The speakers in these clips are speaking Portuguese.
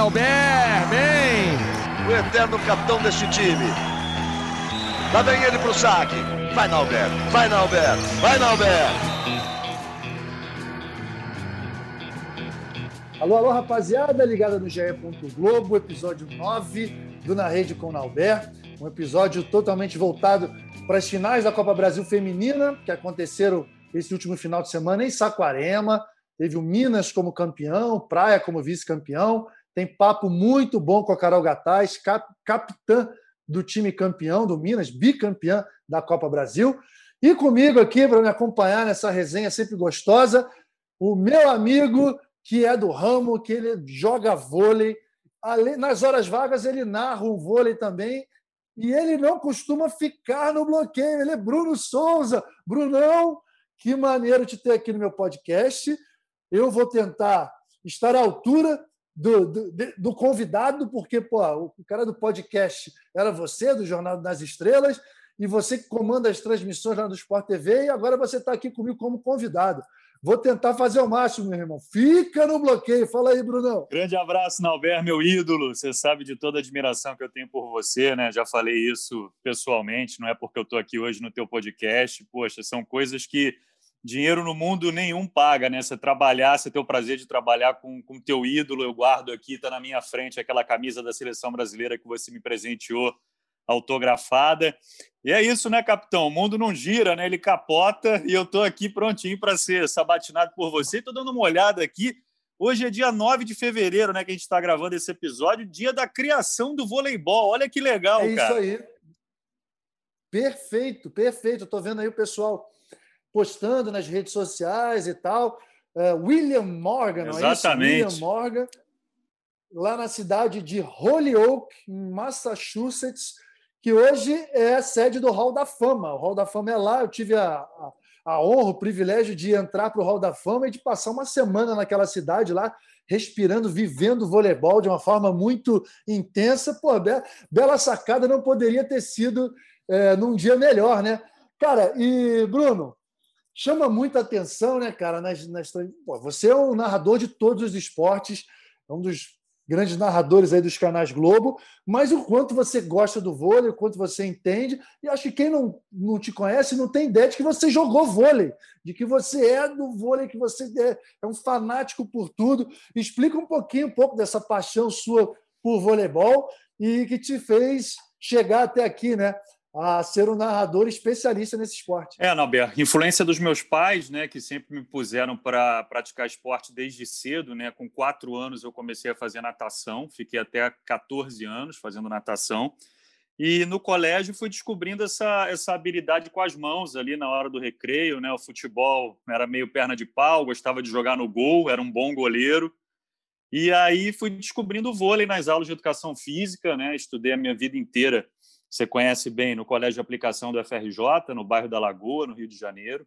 Nauber, bem! O eterno capitão deste time. Lá vem ele pro saque. Vai, Nauber, vai, Nauber, vai, Nauber! Alô, alô, rapaziada, ligada no GE. Globo, episódio 9 do Na Rede com Nauber. Um episódio totalmente voltado para as finais da Copa Brasil Feminina, que aconteceram esse último final de semana em Saquarema. Teve o Minas como campeão, Praia como vice-campeão. Tem papo muito bom com a Carol Gataz, cap capitã do time campeão do Minas, bicampeã da Copa Brasil. E comigo aqui, para me acompanhar nessa resenha sempre gostosa, o meu amigo que é do ramo, que ele joga vôlei. Nas horas vagas, ele narra o vôlei também. E ele não costuma ficar no bloqueio. Ele é Bruno Souza. Brunão, que maneiro te ter aqui no meu podcast. Eu vou tentar estar à altura do, do, do, convidado, porque pô, o cara do podcast era você, do Jornal das Estrelas, e você que comanda as transmissões lá do Sport TV, e agora você está aqui comigo como convidado. Vou tentar fazer o máximo, meu irmão. Fica no bloqueio. Fala aí, Brunão. Grande abraço, Nalber, meu ídolo. Você sabe de toda a admiração que eu tenho por você, né? Já falei isso pessoalmente, não é porque eu estou aqui hoje no teu podcast. Poxa, são coisas que dinheiro no mundo nenhum paga, né? Você trabalhar, você ter o prazer de trabalhar com o teu ídolo, eu guardo aqui, está na minha frente aquela camisa da seleção brasileira que você me presenteou, autografada. E é isso, né, capitão? O mundo não gira, né? Ele capota e eu estou aqui prontinho para ser sabatinado por você. Estou dando uma olhada aqui. Hoje é dia 9 de fevereiro, né, que a gente está gravando esse episódio, dia da criação do voleibol. Olha que legal, é cara. É isso aí. Perfeito, perfeito. Estou vendo aí o pessoal postando nas redes sociais e tal. Uh, William Morgan, não Exatamente. é? William Morgan, lá na cidade de Holyoke, em Massachusetts, que hoje é a sede do Hall da Fama. O Hall da Fama é lá. Eu tive a, a, a honra, o privilégio de entrar para o Hall da Fama e de passar uma semana naquela cidade lá, respirando, vivendo voleibol de uma forma muito intensa. Pô, bela sacada, não poderia ter sido é, num dia melhor, né? Cara, e Bruno, chama muita atenção, né, cara? Nas, nas... Pô, você é um narrador de todos os esportes, é um dos grandes narradores aí dos canais Globo, mas o quanto você gosta do vôlei, o quanto você entende, e acho que quem não, não te conhece não tem ideia de que você jogou vôlei, de que você é do vôlei, que você é, é um fanático por tudo. Explica um pouquinho, um pouco dessa paixão sua por voleibol e que te fez chegar até aqui, né? A ser um narrador especialista nesse esporte. É, Nauber, influência dos meus pais, né, que sempre me puseram para praticar esporte desde cedo, né, com quatro anos eu comecei a fazer natação, fiquei até 14 anos fazendo natação, e no colégio fui descobrindo essa, essa habilidade com as mãos ali na hora do recreio, né, o futebol era meio perna de pau, gostava de jogar no gol, era um bom goleiro, e aí fui descobrindo o vôlei nas aulas de educação física, né, estudei a minha vida inteira você conhece bem no Colégio de Aplicação do FRJ, no bairro da Lagoa, no Rio de Janeiro.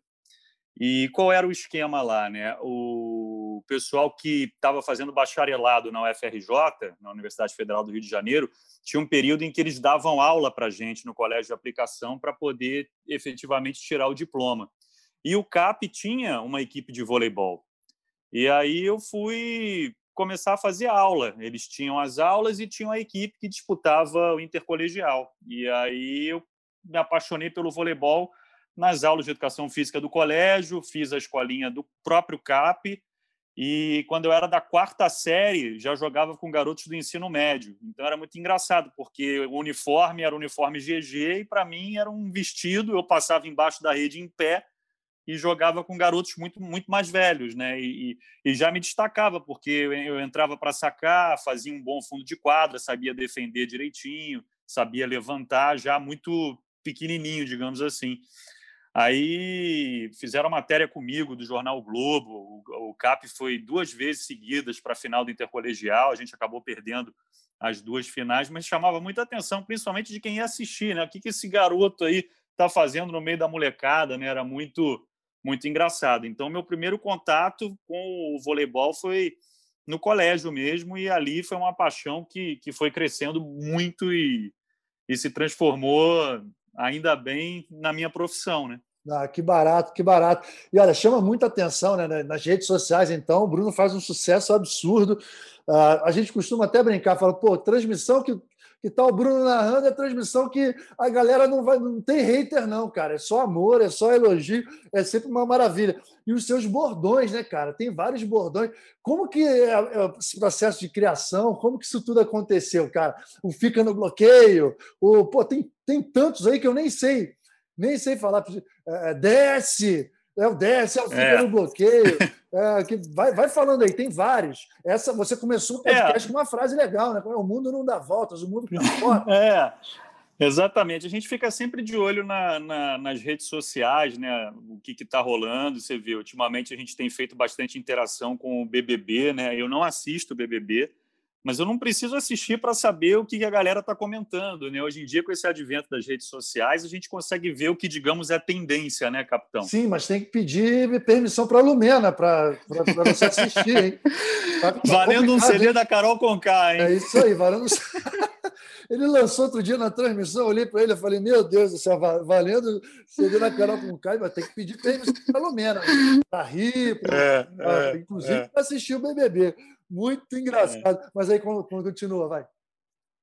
E qual era o esquema lá? Né? O pessoal que estava fazendo bacharelado na UFRJ, na Universidade Federal do Rio de Janeiro, tinha um período em que eles davam aula para a gente no colégio de aplicação para poder efetivamente tirar o diploma. E o CAP tinha uma equipe de voleibol. E aí eu fui começar a fazer aula. Eles tinham as aulas e tinham a equipe que disputava o intercolegial. E aí eu me apaixonei pelo voleibol nas aulas de educação física do colégio, fiz a escolinha do próprio CAP e quando eu era da quarta série já jogava com garotos do ensino médio. Então era muito engraçado porque o uniforme era o uniforme GG e para mim era um vestido, eu passava embaixo da rede em pé e jogava com garotos muito, muito mais velhos, né? E, e já me destacava, porque eu entrava para sacar, fazia um bom fundo de quadra, sabia defender direitinho, sabia levantar, já muito pequenininho, digamos assim. Aí fizeram matéria comigo do jornal Globo. O, CAP foi duas vezes seguidas para a final do intercolegial. A gente acabou perdendo as duas finais, mas chamava muita atenção, principalmente de quem ia assistir, né? O que, que esse garoto aí está fazendo no meio da molecada, né? Era muito muito engraçado. Então, meu primeiro contato com o voleibol foi no colégio mesmo, e ali foi uma paixão que, que foi crescendo muito e, e se transformou, ainda bem, na minha profissão, né? Ah, que barato, que barato. E olha, chama muita atenção né, nas redes sociais, então. O Bruno faz um sucesso absurdo. Uh, a gente costuma até brincar, fala, pô, transmissão que, que tá o Bruno narrando é transmissão que a galera não vai, não tem hater, não, cara. É só amor, é só elogio, é sempre uma maravilha. E os seus bordões, né, cara? Tem vários bordões. Como que é, é esse processo de criação, como que isso tudo aconteceu, cara? O fica no bloqueio, o, pô, tem, tem tantos aí que eu nem sei nem sei falar. É, é, desce, é o desce, é o fica é. no bloqueio. É, que vai, vai falando aí, tem vários. Essa, você começou o podcast é. com uma frase legal, né? O mundo não dá voltas, o mundo fora. É. Exatamente, a gente fica sempre de olho na, na, nas redes sociais, né? O que está rolando. Você vê, ultimamente a gente tem feito bastante interação com o BBB, né? Eu não assisto o BBB, mas eu não preciso assistir para saber o que a galera está comentando. Né? Hoje em dia, com esse advento das redes sociais, a gente consegue ver o que, digamos, é tendência, né, capitão? Sim, mas tem que pedir permissão para a Lumena para você assistir, hein? Tá, tá valendo um CD hein? da Carol Conká, hein? É isso aí, valendo. Ele lançou outro dia na transmissão, olhei para ele e falei: Meu Deus do céu, valendo CD da Carol Conká, vai ter que pedir permissão para a Lumena, para rir, pra, é, pra, é, inclusive é. para assistir o BBB. Muito engraçado. É. Mas aí, quando, continua, vai.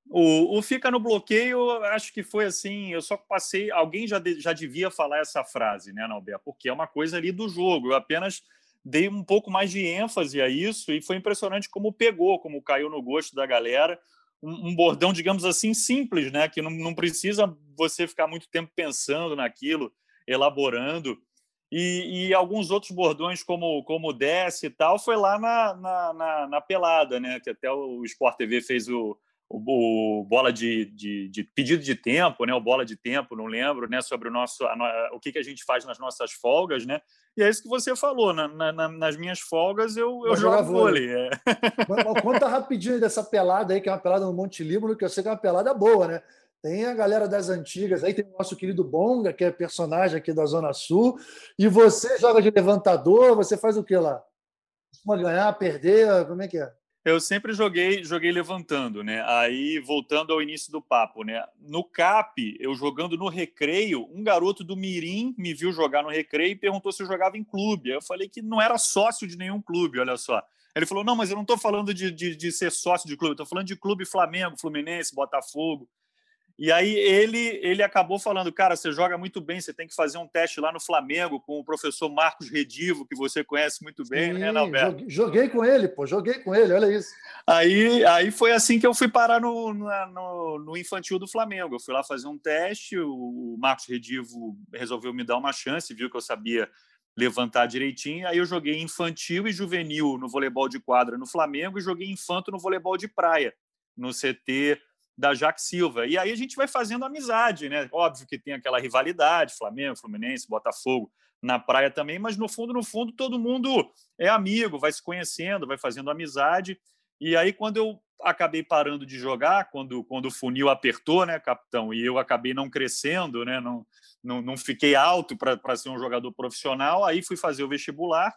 O, o, Fica no Bloqueio, acho que foi assim. Eu só passei. Alguém já, de, já devia falar essa frase, né, Nalber? Porque é uma coisa ali do jogo. Eu apenas dei um pouco mais de ênfase a isso e foi impressionante como pegou, como caiu no gosto da galera. Um, um bordão, digamos assim, simples, né? Que não, não precisa você ficar muito tempo pensando naquilo, elaborando. E, e, alguns outros bordões, como como desce e tal, foi lá na, na, na, na pelada, né? Que até o Sport TV fez o, o, o bola de, de, de, pedido de tempo, né? O bola de tempo, não lembro, né? Sobre o nosso a, o que, que a gente faz nas nossas folgas, né? E é isso que você falou. Na, na, nas minhas folgas eu, eu jogo vôlei. vôlei é. Conta rapidinho dessa pelada aí, que é uma pelada no Monte Líbano, que eu sei que é uma pelada boa, né? Tem a galera das antigas, aí tem o nosso querido Bonga, que é personagem aqui da Zona Sul. E você joga de levantador, você faz o que lá? Costuma ganhar, perder? Como é que é? Eu sempre joguei, joguei levantando, né? Aí voltando ao início do papo, né? No CAP, eu jogando no recreio, um garoto do Mirim me viu jogar no recreio e perguntou se eu jogava em clube. Aí eu falei que não era sócio de nenhum clube, olha só. Ele falou: não, mas eu não estou falando de, de, de, ser sócio de clube, estou falando de clube Flamengo, Fluminense, Botafogo. E aí ele, ele acabou falando, cara, você joga muito bem, você tem que fazer um teste lá no Flamengo com o professor Marcos Redivo, que você conhece muito bem, né, Sim, né? Joguei com ele, pô, joguei com ele, olha isso. Aí, aí foi assim que eu fui parar no, no, no infantil do Flamengo. Eu fui lá fazer um teste, o Marcos Redivo resolveu me dar uma chance, viu que eu sabia levantar direitinho. Aí eu joguei infantil e juvenil no voleibol de quadra no Flamengo e joguei infanto no voleibol de praia, no CT da Jaque Silva. E aí a gente vai fazendo amizade, né? Óbvio que tem aquela rivalidade, Flamengo, Fluminense, Botafogo na praia também, mas no fundo, no fundo, todo mundo é amigo, vai se conhecendo, vai fazendo amizade. E aí, quando eu acabei parando de jogar, quando, quando o funil apertou, né, capitão, e eu acabei não crescendo, né, não, não, não fiquei alto para ser um jogador profissional, aí fui fazer o vestibular,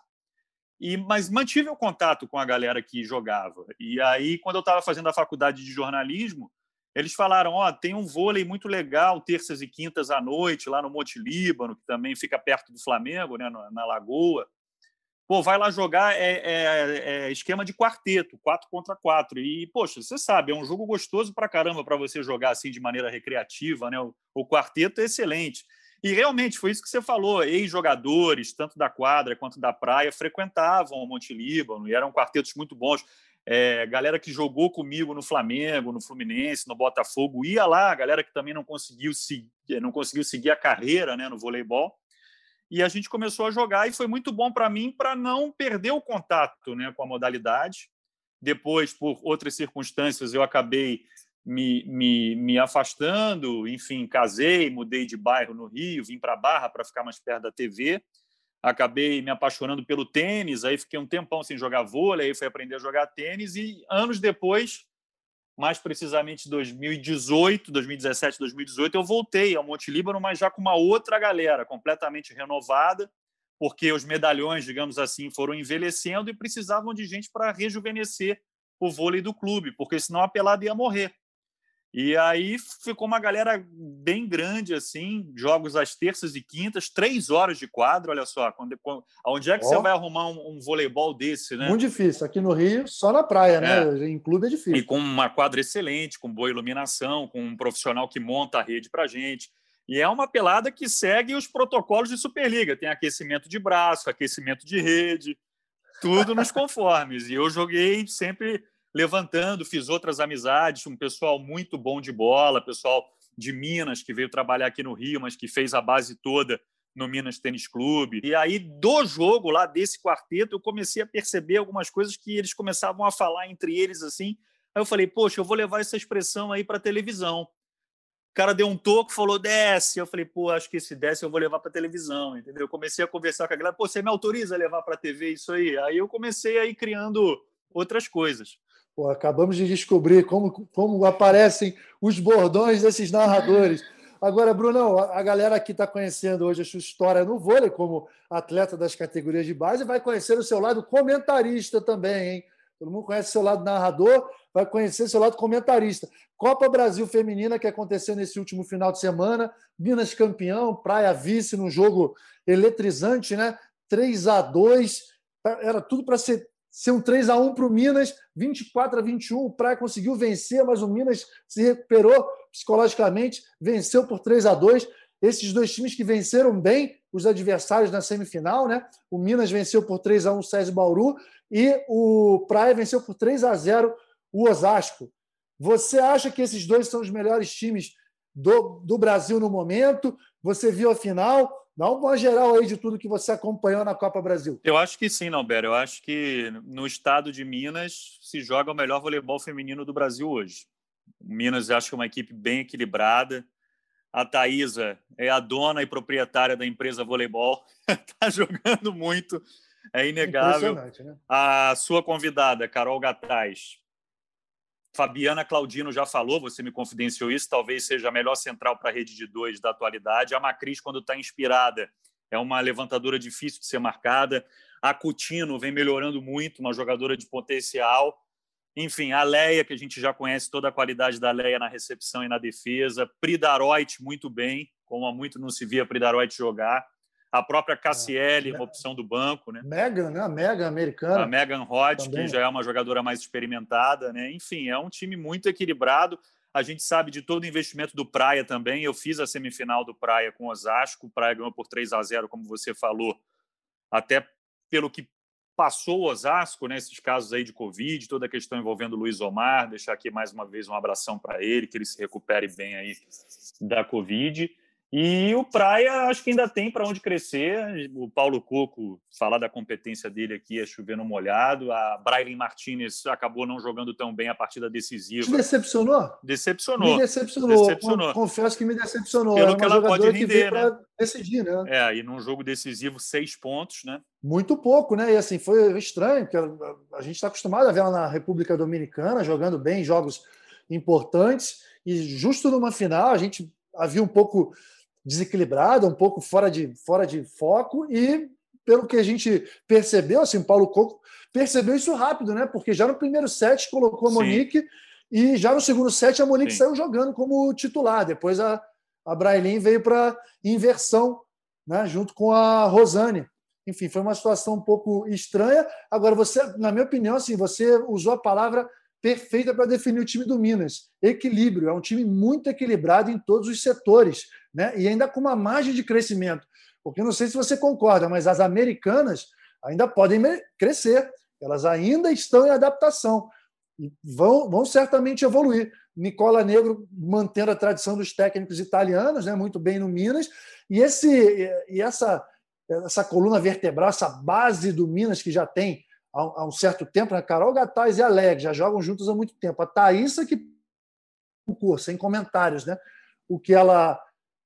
e mas mantive o contato com a galera que jogava. E aí, quando eu estava fazendo a faculdade de jornalismo, eles falaram: ó, oh, tem um vôlei muito legal, terças e quintas à noite, lá no Monte Líbano, que também fica perto do Flamengo, né, na Lagoa. Pô, vai lá jogar, é, é, é esquema de quarteto, quatro contra quatro. E, poxa, você sabe, é um jogo gostoso para caramba para você jogar assim de maneira recreativa, né? O, o quarteto é excelente. E realmente foi isso que você falou. Ex-jogadores, tanto da quadra quanto da praia, frequentavam o Monte Líbano e eram quartetos muito bons. É, galera que jogou comigo no Flamengo, no Fluminense, no Botafogo, ia lá, galera que também não conseguiu, se, não conseguiu seguir a carreira né, no voleibol. E a gente começou a jogar e foi muito bom para mim para não perder o contato né, com a modalidade. Depois, por outras circunstâncias, eu acabei me, me, me afastando, enfim, casei, mudei de bairro no Rio, vim para Barra para ficar mais perto da TV acabei me apaixonando pelo tênis, aí fiquei um tempão sem jogar vôlei, aí fui aprender a jogar tênis e anos depois, mais precisamente 2018, 2017, 2018, eu voltei ao Monte Líbano, mas já com uma outra galera, completamente renovada, porque os medalhões, digamos assim, foram envelhecendo e precisavam de gente para rejuvenescer o vôlei do clube, porque senão a pelada ia morrer. E aí ficou uma galera bem grande, assim, jogos às terças e quintas, três horas de quadro, olha só. Quando, quando, onde é que oh. você vai arrumar um, um, voleibol desse, né? Muito difícil. Aqui no Rio, só na praia, né? É. Em clube é difícil. E com uma quadra excelente, com boa iluminação, com um profissional que monta a rede pra gente. E é uma pelada que segue os protocolos de Superliga. Tem aquecimento de braço, aquecimento de rede, tudo nos conformes. E eu joguei sempre levantando, fiz outras amizades, um pessoal muito bom de bola, pessoal de Minas que veio trabalhar aqui no Rio, mas que fez a base toda no Minas Tênis Clube. E aí, do jogo lá desse quarteto, eu comecei a perceber algumas coisas que eles começavam a falar entre eles assim. Aí eu falei, poxa, eu vou levar essa expressão aí para televisão. O cara deu um toco, falou, desce. Eu falei, pô, acho que esse desce eu vou levar para televisão, entendeu? Eu comecei a conversar com a galera, pô, você me autoriza a levar para TV isso aí? Aí eu comecei aí criando outras coisas. Pô, acabamos de descobrir como, como aparecem os bordões desses narradores. Agora, Brunão, a galera que está conhecendo hoje a sua história no vôlei, como atleta das categorias de base, vai conhecer o seu lado comentarista também, hein? Todo mundo conhece o seu lado narrador, vai conhecer o seu lado comentarista. Copa Brasil Feminina, que aconteceu nesse último final de semana, Minas campeão, Praia vice num jogo eletrizante, né? 3 a 2 era tudo para ser ser um 3 a 1 para o Minas, 24 a 21. O Praia conseguiu vencer, mas o Minas se recuperou psicologicamente, venceu por 3 a 2. Esses dois times que venceram bem os adversários na semifinal, né? O Minas venceu por 3 a 1 o César Bauru e o Praia venceu por 3 a 0 o Osasco. Você acha que esses dois são os melhores times do, do Brasil no momento? Você viu a final? Dá uma geral aí de tudo que você acompanhou na Copa Brasil. Eu acho que sim, Nalber. Eu acho que no estado de Minas se joga o melhor voleibol feminino do Brasil hoje. Minas acho que é uma equipe bem equilibrada. A Thaisa é a dona e proprietária da empresa voleibol. Está jogando muito, é inegável. Né? A sua convidada, Carol Gataz, Fabiana Claudino já falou, você me confidenciou isso, talvez seja a melhor central para a rede de dois da atualidade. A Macris, quando está inspirada, é uma levantadora difícil de ser marcada. A Coutinho vem melhorando muito, uma jogadora de potencial. Enfim, a Leia, que a gente já conhece toda a qualidade da Leia na recepção e na defesa. Pridaroit, muito bem, como há muito não se via Pridaroit jogar a própria é, uma opção do banco, né? Megan, né? A Megan americana. A Megan Rod, que já é uma jogadora mais experimentada, né? Enfim, é um time muito equilibrado. A gente sabe de todo o investimento do Praia também. Eu fiz a semifinal do Praia com o Osasco. O Praia ganhou por 3 a 0, como você falou. Até pelo que passou o Osasco, né? Esses casos aí de Covid, toda a questão envolvendo o Luiz Omar. Deixar aqui mais uma vez um abração para ele, que ele se recupere bem aí da Covid. E o Praia, acho que ainda tem para onde crescer. O Paulo Coco, falar da competência dele aqui é chover no molhado. A Brailin Martinez acabou não jogando tão bem a partida decisiva. Te decepcionou? Decepcionou. Me decepcionou. decepcionou. Confesso que me decepcionou. Pelo é que ela pode render, né? decidir, né? É, e num jogo decisivo, seis pontos, né? Muito pouco, né? E assim, foi estranho, porque a gente está acostumado a ver ela na República Dominicana jogando bem jogos importantes. E justo numa final, a gente havia um pouco desequilibrada, um pouco fora de, fora de foco, e pelo que a gente percebeu, assim, o Paulo Coco percebeu isso rápido, né? Porque já no primeiro set colocou a Monique Sim. e já no segundo set a Monique Sim. saiu jogando como titular. Depois a, a Brailin veio para inversão, né? Junto com a Rosane. Enfim, foi uma situação um pouco estranha. Agora, você, na minha opinião, assim, você usou a palavra perfeita para definir o time do Minas. Equilíbrio, é um time muito equilibrado em todos os setores, né? E ainda com uma margem de crescimento. Porque não sei se você concorda, mas as americanas ainda podem crescer, elas ainda estão em adaptação e vão, vão certamente evoluir. Nicola Negro mantendo a tradição dos técnicos italianos, né? Muito bem no Minas, e esse e essa essa coluna vertebral, essa base do Minas que já tem há, um certo tempo, né? Carol Gataz e Aleg já jogam juntos há muito tempo. A Thaísa que curso, sem comentários, né? O que ela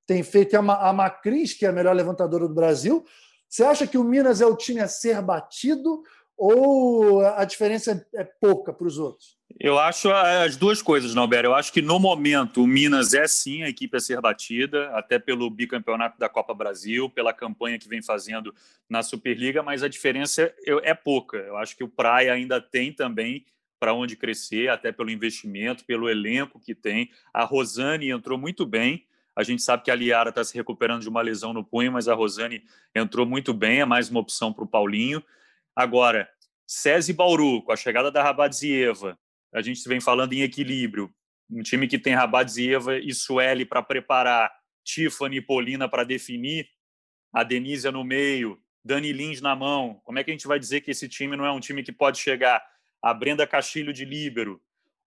tem feito é a Macris, que é a melhor levantadora do Brasil. Você acha que o Minas é o time a ser batido ou a diferença é pouca para os outros? Eu acho as duas coisas, Nauber. Eu acho que no momento o Minas é sim a equipe a ser batida, até pelo bicampeonato da Copa Brasil, pela campanha que vem fazendo na Superliga, mas a diferença é pouca. Eu acho que o Praia ainda tem também para onde crescer, até pelo investimento, pelo elenco que tem. A Rosane entrou muito bem. A gente sabe que a Liara está se recuperando de uma lesão no punho, mas a Rosane entrou muito bem, é mais uma opção para o Paulinho. Agora, SESI Bauru, com a chegada da Rabadzieva, a gente vem falando em equilíbrio. Um time que tem Rabadzieva e Sueli para preparar, Tiffany e Polina para definir, a Denise no meio, Dani Lins na mão. Como é que a gente vai dizer que esse time não é um time que pode chegar a Brenda Castilho de líbero,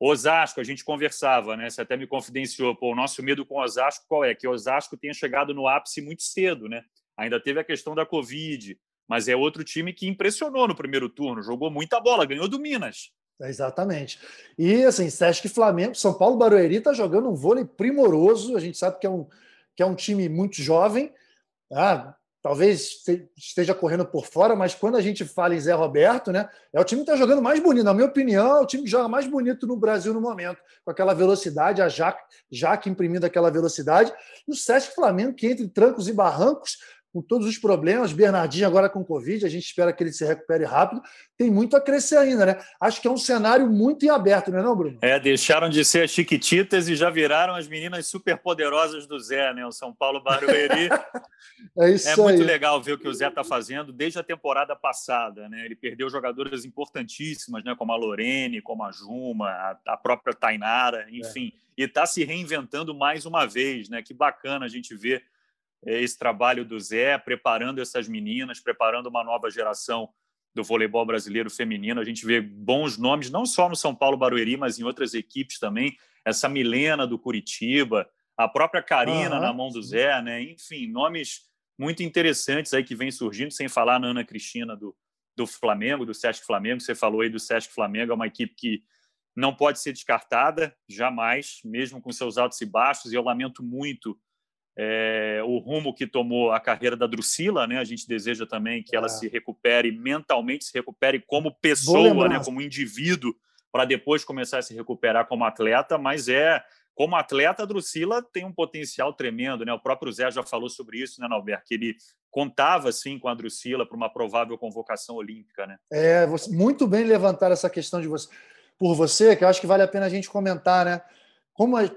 Osasco, a gente conversava, né? Você até me confidenciou, pô, o nosso medo com Osasco qual é? Que Osasco tenha chegado no ápice muito cedo, né? Ainda teve a questão da Covid, mas é outro time que impressionou no primeiro turno, jogou muita bola, ganhou do Minas. Exatamente. E assim, Sesc Flamengo, São Paulo Barueri está jogando um vôlei primoroso. A gente sabe que é um, que é um time muito jovem. Ah, talvez esteja correndo por fora, mas quando a gente fala em Zé Roberto, né, é o time que está jogando mais bonito. Na minha opinião, é o time que joga mais bonito no Brasil no momento, com aquela velocidade, a Jaque, Jaque imprimindo aquela velocidade, e o Sesc Flamengo, que entre trancos e barrancos, com todos os problemas, Bernardinho agora com Covid, a gente espera que ele se recupere rápido, tem muito a crescer ainda, né? Acho que é um cenário muito em aberto, não é não, Bruno? É, deixaram de ser as chiquititas e já viraram as meninas superpoderosas do Zé, né? O São Paulo Barueri. é isso É muito legal ver o que o Zé está fazendo desde a temporada passada, né? Ele perdeu jogadoras importantíssimas, né? Como a Lorene, como a Juma, a, a própria Tainara, enfim. É. E está se reinventando mais uma vez, né? Que bacana a gente ver esse trabalho do Zé, preparando essas meninas, preparando uma nova geração do voleibol brasileiro feminino. A gente vê bons nomes, não só no São Paulo Barueri, mas em outras equipes também. Essa Milena do Curitiba, a própria Karina uhum. na mão do Zé, né? Enfim, nomes muito interessantes aí que vêm surgindo, sem falar na Ana Cristina do, do Flamengo, do Sesc Flamengo. Você falou aí do Sesc Flamengo, é uma equipe que não pode ser descartada, jamais, mesmo com seus altos e baixos, e eu lamento muito é, o rumo que tomou a carreira da Drusila, né? A gente deseja também que é. ela se recupere mentalmente, se recupere como pessoa, né? Como indivíduo, para depois começar a se recuperar como atleta. Mas é como atleta, a Drusila tem um potencial tremendo, né? O próprio Zé já falou sobre isso, né, Norberto? Que ele contava sim com a Drusila para uma provável convocação olímpica, né? É, muito bem levantar essa questão de você por você, que eu acho que vale a pena a gente comentar, né? Como é,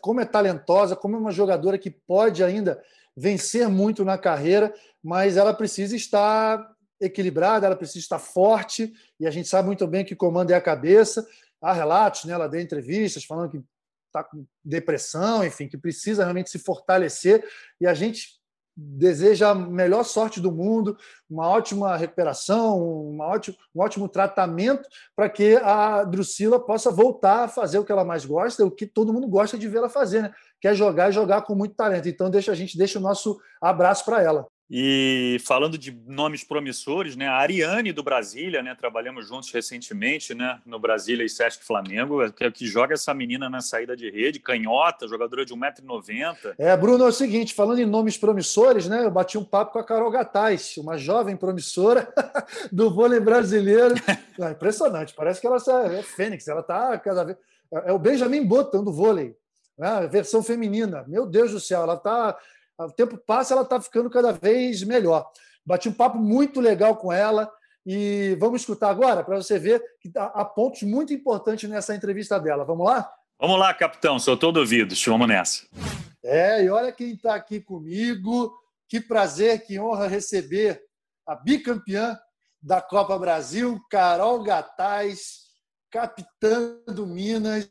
como é talentosa, como é uma jogadora que pode ainda vencer muito na carreira, mas ela precisa estar equilibrada, ela precisa estar forte, e a gente sabe muito bem que comanda é a cabeça. Há relatos, né, ela deu entrevistas falando que está com depressão, enfim, que precisa realmente se fortalecer, e a gente deseja a melhor sorte do mundo, uma ótima recuperação, uma ótimo, um ótimo tratamento para que a Drusila possa voltar a fazer o que ela mais gosta, o que todo mundo gosta de vê-la fazer, né? que é jogar e jogar com muito talento. Então, deixa a gente deixa o nosso abraço para ela. E falando de nomes promissores, né, a Ariane do Brasília, né, trabalhamos juntos recentemente, né, no Brasília e Sesc Flamengo, que, que joga essa menina na saída de rede, canhota, jogadora de 1,90m. É, Bruno, é o seguinte, falando em nomes promissores, né, eu bati um papo com a Carol Gataz, uma jovem promissora do vôlei brasileiro. É impressionante, parece que ela é fênix, ela está cada vez... É o Benjamin Button do vôlei, né, versão feminina. Meu Deus do céu, ela está o tempo passa, ela está ficando cada vez melhor. Bati um papo muito legal com ela e vamos escutar agora para você ver que há pontos muito importantes nessa entrevista dela. Vamos lá? Vamos lá, capitão, sou todo ouvido. Vamos nessa. É, e olha quem está aqui comigo. Que prazer, que honra receber a bicampeã da Copa Brasil, Carol Gataz, capitã do Minas,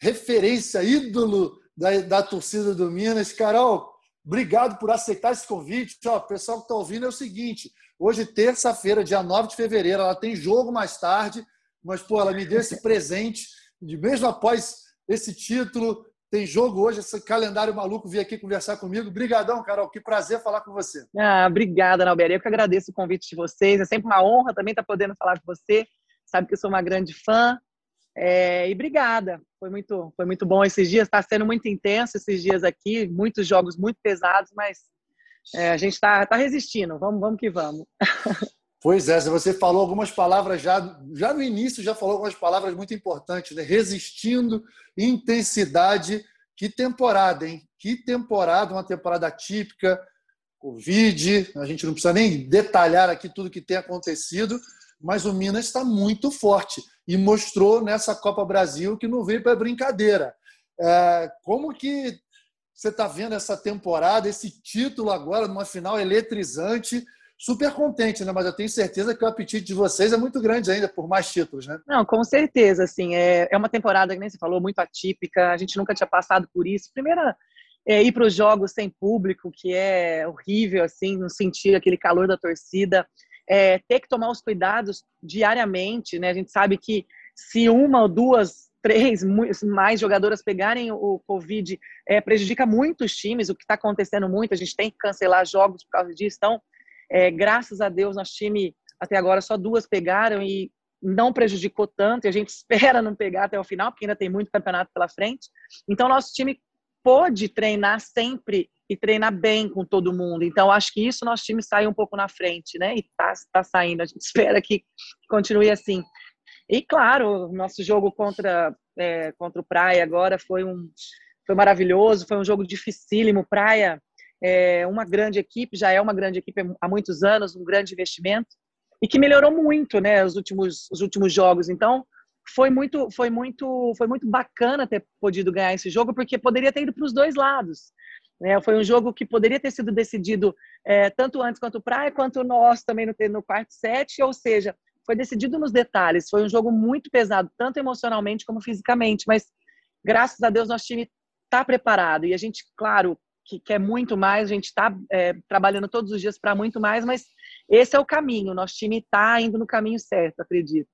referência, ídolo da, da torcida do Minas. Carol, Obrigado por aceitar esse convite. O pessoal que está ouvindo é o seguinte: hoje, terça-feira, dia 9 de fevereiro, ela tem jogo mais tarde, mas pô, ela me deu esse presente, de mesmo após esse título, tem jogo hoje, esse calendário maluco, vir aqui conversar comigo. Obrigadão, Carol, que prazer falar com você. Ah, obrigada, Nalber. Eu que agradeço o convite de vocês. É sempre uma honra também estar podendo falar com você. Sabe que eu sou uma grande fã. É, e obrigada. Foi muito, foi muito bom esses dias. Está sendo muito intenso esses dias aqui. Muitos jogos muito pesados, mas é, a gente está tá resistindo. Vamos, vamos que vamos. Pois é, você falou algumas palavras já, já no início, já falou algumas palavras muito importantes, né? Resistindo, intensidade. Que temporada, hein? Que temporada, uma temporada típica, Covid, a gente não precisa nem detalhar aqui tudo que tem acontecido, mas o Minas está muito forte e mostrou nessa Copa Brasil que não veio para brincadeira. É, como que você está vendo essa temporada, esse título agora, numa final eletrizante? Super contente, né? Mas eu tenho certeza que o apetite de vocês é muito grande ainda por mais títulos, né? Não, com certeza, assim, é, é uma temporada que nem você falou, muito atípica. A gente nunca tinha passado por isso. Primeira, é, ir para os jogos sem público, que é horrível, assim, não sentir aquele calor da torcida. É, ter que tomar os cuidados diariamente, né? A gente sabe que se uma ou duas três mais jogadoras pegarem o Covid é, prejudica muito os times, o que está acontecendo muito, a gente tem que cancelar jogos por causa disso. Então, é, graças a Deus, nosso time até agora só duas pegaram e não prejudicou tanto, e a gente espera não pegar até o final, porque ainda tem muito campeonato pela frente. Então, nosso time pôde treinar sempre e treinar bem com todo mundo. Então, acho que isso nosso time sai um pouco na frente, né? E tá, tá saindo. A gente espera que continue assim. E claro, nosso jogo contra, é, contra o Praia agora foi um foi maravilhoso, foi um jogo dificílimo. Praia é uma grande equipe, já é uma grande equipe há muitos anos, um grande investimento e que melhorou muito, né, os últimos os últimos jogos. Então, foi muito foi muito foi muito bacana ter podido ganhar esse jogo porque poderia ter ido para os dois lados. Né? Foi um jogo que poderia ter sido decidido é, tanto antes quanto o Praia, quanto nós também no, no quarto set, ou seja, foi decidido nos detalhes. Foi um jogo muito pesado, tanto emocionalmente como fisicamente, mas graças a Deus nosso time está preparado e a gente, claro, que quer muito mais, a gente está é, trabalhando todos os dias para muito mais, mas esse é o caminho. Nosso time está indo no caminho certo, acredito.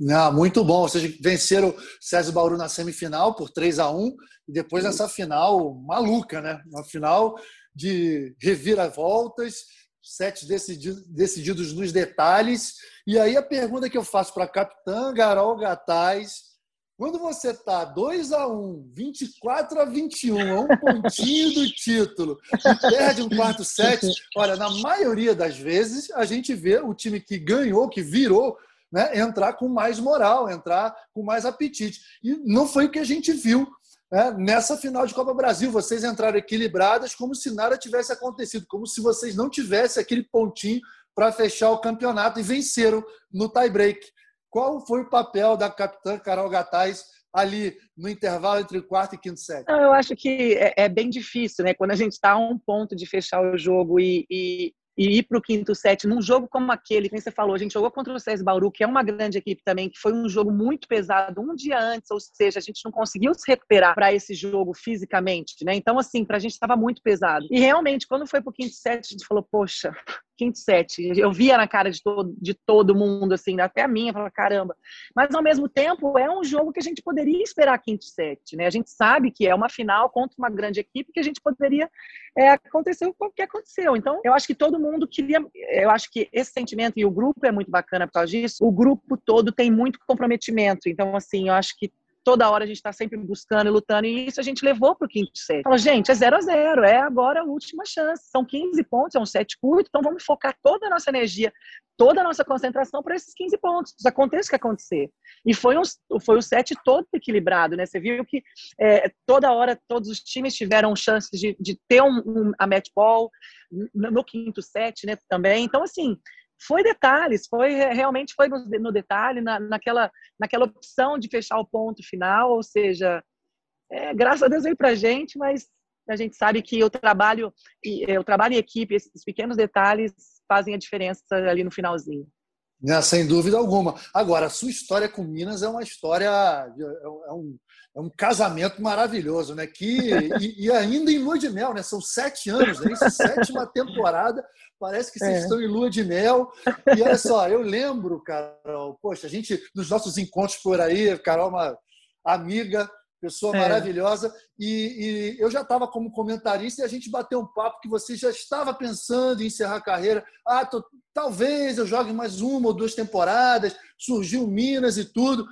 Não, muito bom. Vocês venceram o César Bauru na semifinal por 3 a 1 e depois nessa final maluca, né? Uma final de reviravoltas sete decididos, decididos nos detalhes. E aí a pergunta que eu faço para a capitã Garol Gataz, quando você está 2 a 1 24 a 21, a um pontinho do título, e perde um quarto set, olha, na maioria das vezes a gente vê o time que ganhou, que virou, né, entrar com mais moral, entrar com mais apetite. E não foi o que a gente viu né, nessa final de Copa Brasil. Vocês entraram equilibradas como se nada tivesse acontecido, como se vocês não tivessem aquele pontinho para fechar o campeonato e venceram no tie-break. Qual foi o papel da capitã Carol Gataz ali no intervalo entre quarto e quinto set? Eu acho que é, é bem difícil, né? Quando a gente está a um ponto de fechar o jogo e, e, e ir para o quinto set num jogo como aquele, que você falou, a gente jogou contra o César Bauru, que é uma grande equipe também, que foi um jogo muito pesado um dia antes, ou seja, a gente não conseguiu se recuperar para esse jogo fisicamente, né? Então, assim, para a gente estava muito pesado. E realmente, quando foi para o quinto set, a gente falou, poxa, quinto set. Eu via na cara de todo, de todo mundo, assim, até a minha, falava, caramba. Mas, ao mesmo tempo, é um jogo que a gente poderia esperar quinto set, né? A gente sabe que é uma final contra uma grande equipe que a gente poderia é, acontecer o que aconteceu. Então, eu acho que todo mundo queria. Eu acho que esse sentimento, e o grupo é muito bacana por causa disso, o grupo todo tem muito comprometimento. Então, assim, eu acho que toda hora a gente está sempre buscando e lutando, e isso a gente levou para o quinto set. Falou, gente, é 0 a 0 é agora a última chance. São 15 pontos, é um set curto, então vamos focar toda a nossa energia, toda a nossa concentração para esses 15 pontos. Aconteça o que acontecer. E foi um, foi o set todo equilibrado, né? Você viu que é, toda hora todos os times tiveram chances de, de ter um, um, a match ball no, no quinto set, né? Também. Então, assim, foi detalhes, foi realmente foi no, no detalhe, na, naquela, naquela opção de fechar o ponto final, ou seja, é, graças a Deus veio para a gente, mas a gente sabe que o trabalho, é, o trabalho em equipe, esses pequenos detalhes fazem a diferença ali no finalzinho. É, sem dúvida alguma. Agora, a sua história com Minas é uma história, é um, é um casamento maravilhoso, né? Que, e, e, ainda em lua de mel, né? São sete anos, né? Isso, sétima temporada. Parece que vocês é. estão em lua de mel. E olha só, eu lembro, Carol, poxa, a gente, nos nossos encontros por aí, Carol, é uma amiga, pessoa é. maravilhosa. E, e, eu já estava como comentarista e a gente bateu um papo que você já estava pensando em encerrar a carreira. Ah, tô, talvez eu jogue mais uma ou duas temporadas. Surgiu Minas e tudo.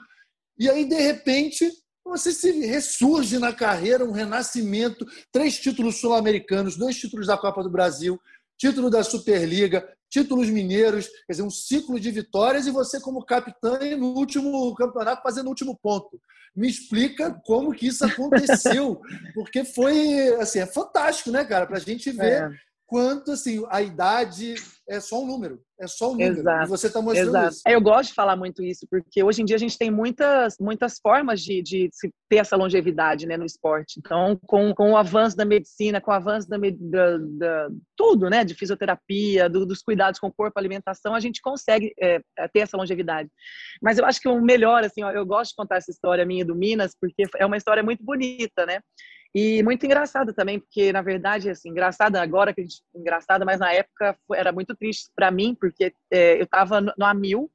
E aí, de repente, você se ressurge na carreira, um renascimento, três títulos sul-americanos, dois títulos da Copa do Brasil, título da Superliga, títulos mineiros, quer dizer, um ciclo de vitórias e você como capitã no último campeonato fazendo o último ponto. Me explica como que isso aconteceu, porque foi assim, é fantástico, né, cara, para a gente ver quanto assim a idade é só um número, é só um número. Exato. E você está mostrando Exato. isso. Eu gosto de falar muito isso, porque hoje em dia a gente tem muitas, muitas formas de, de ter essa longevidade né, no esporte. Então, com, com o avanço da medicina, com o avanço da, da, da tudo, né, de fisioterapia, do, dos cuidados com o corpo, alimentação, a gente consegue é, ter essa longevidade. Mas eu acho que o melhor, assim, ó, eu gosto de contar essa história minha do Minas, porque é uma história muito bonita, né? E muito engraçado também, porque na verdade, assim, engraçada agora que a gente engraçada, mas na época era muito triste para mim, porque é, eu estava no, no Amil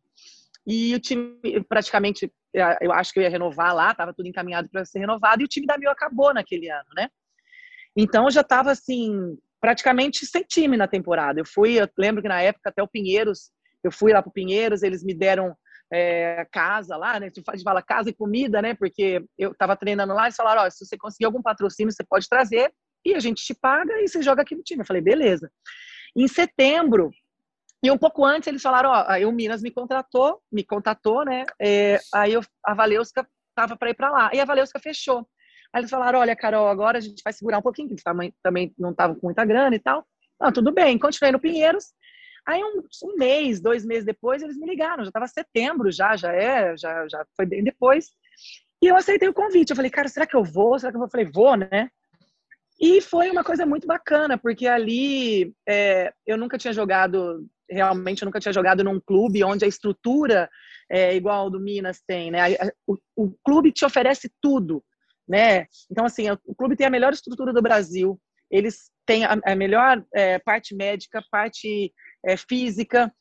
e o time praticamente, é, eu acho que eu ia renovar lá, estava tudo encaminhado para ser renovado e o time da Amil acabou naquele ano, né? Então eu já estava assim, praticamente sem time na temporada. Eu fui, eu lembro que na época até o Pinheiros, eu fui lá para o Pinheiros, eles me deram é, casa lá, né? A gente fala casa e comida, né? Porque eu estava treinando lá e falaram: ó, se você conseguir algum patrocínio, você pode trazer e a gente te paga e você joga aqui no time. Eu falei: beleza. Em setembro, e um pouco antes eles falaram: ó, aí o Minas me contratou, me contatou, né? É, aí eu, a Valeuska tava para ir para lá. E a Valeuska fechou. Aí eles falaram: olha, Carol, agora a gente vai segurar um pouquinho, que também, também não estavam com muita grana e tal. Não, tudo bem, continuei no Pinheiros. Aí um, um, mês, dois meses depois, eles me ligaram. Já estava setembro, já, já é, já, já foi bem depois. E eu aceitei o convite. Eu falei, cara, será que eu vou? Será que eu vou? Eu falei, vou, né? E foi uma coisa muito bacana, porque ali é, eu nunca tinha jogado, realmente eu nunca tinha jogado num clube onde a estrutura é igual ao do Minas tem, né? O, o clube te oferece tudo, né? Então, assim, o clube tem a melhor estrutura do Brasil, eles têm a, a melhor é, parte médica, parte é, física,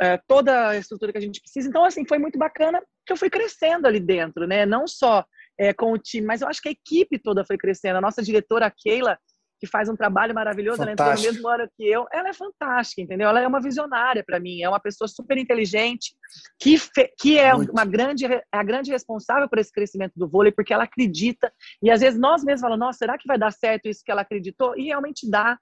é, toda a estrutura que a gente precisa. Então, assim, foi muito bacana que eu fui crescendo ali dentro, né? Não só é, com o time, mas eu acho que a equipe toda foi crescendo. A nossa diretora, a Keila, que faz um trabalho maravilhoso, ela entrou no mesmo ano que eu, ela é fantástica, entendeu? Ela é uma visionária para mim, é uma pessoa super inteligente, que, que é muito. uma grande, a grande responsável por esse crescimento do vôlei, porque ela acredita, e às vezes nós mesmos falamos, nossa, será que vai dar certo isso que ela acreditou? E realmente dá.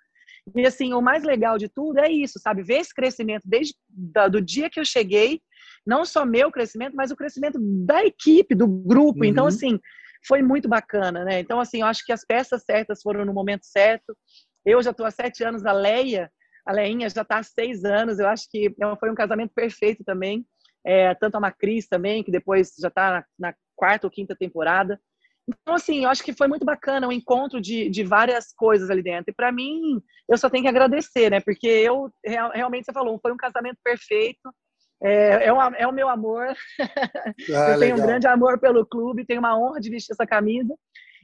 E assim, o mais legal de tudo é isso, sabe? Ver esse crescimento desde da, do dia que eu cheguei, não só meu crescimento, mas o crescimento da equipe, do grupo. Então, uhum. Então, assim, foi muito bacana, né? Então, assim, eu acho que as peças certas foram no momento certo. Eu já estou há sete anos, a Leia, a Leinha já está há seis anos. Eu acho que foi um casamento perfeito também. É, tanto a Macris também, que depois já está na, na quarta ou quinta temporada. Então, assim, eu acho que foi muito bacana o encontro de, de várias coisas ali dentro. E para mim, eu só tenho que agradecer, né? Porque eu, realmente, você falou, foi um casamento perfeito. É, é, é o meu amor. Ah, eu tenho um grande amor pelo clube, tenho uma honra de vestir essa camisa.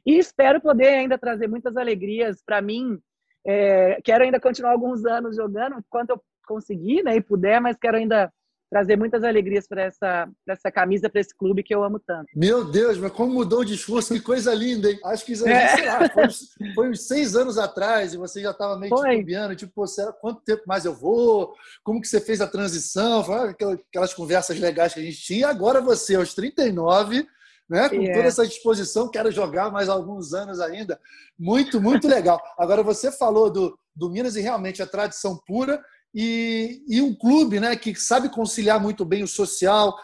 E espero poder ainda trazer muitas alegrias para mim. É, quero ainda continuar alguns anos jogando, quanto eu conseguir né, e puder, mas quero ainda trazer muitas alegrias para essa, essa camisa, para esse clube que eu amo tanto. Meu Deus, mas como mudou o discurso, que coisa linda, hein? Acho que isso, é. sei lá, foi, uns, foi, uns, seis anos atrás e você já estava meio titubeando, tipo, será, quanto tempo mais eu vou? Como que você fez a transição? Aquelas conversas legais que a gente tinha. E agora você, aos 39, né? Com yeah. toda essa disposição, quero jogar mais alguns anos ainda. Muito, muito legal. Agora, você falou do, do Minas e realmente a tradição pura e, e um clube né, que sabe conciliar muito bem o social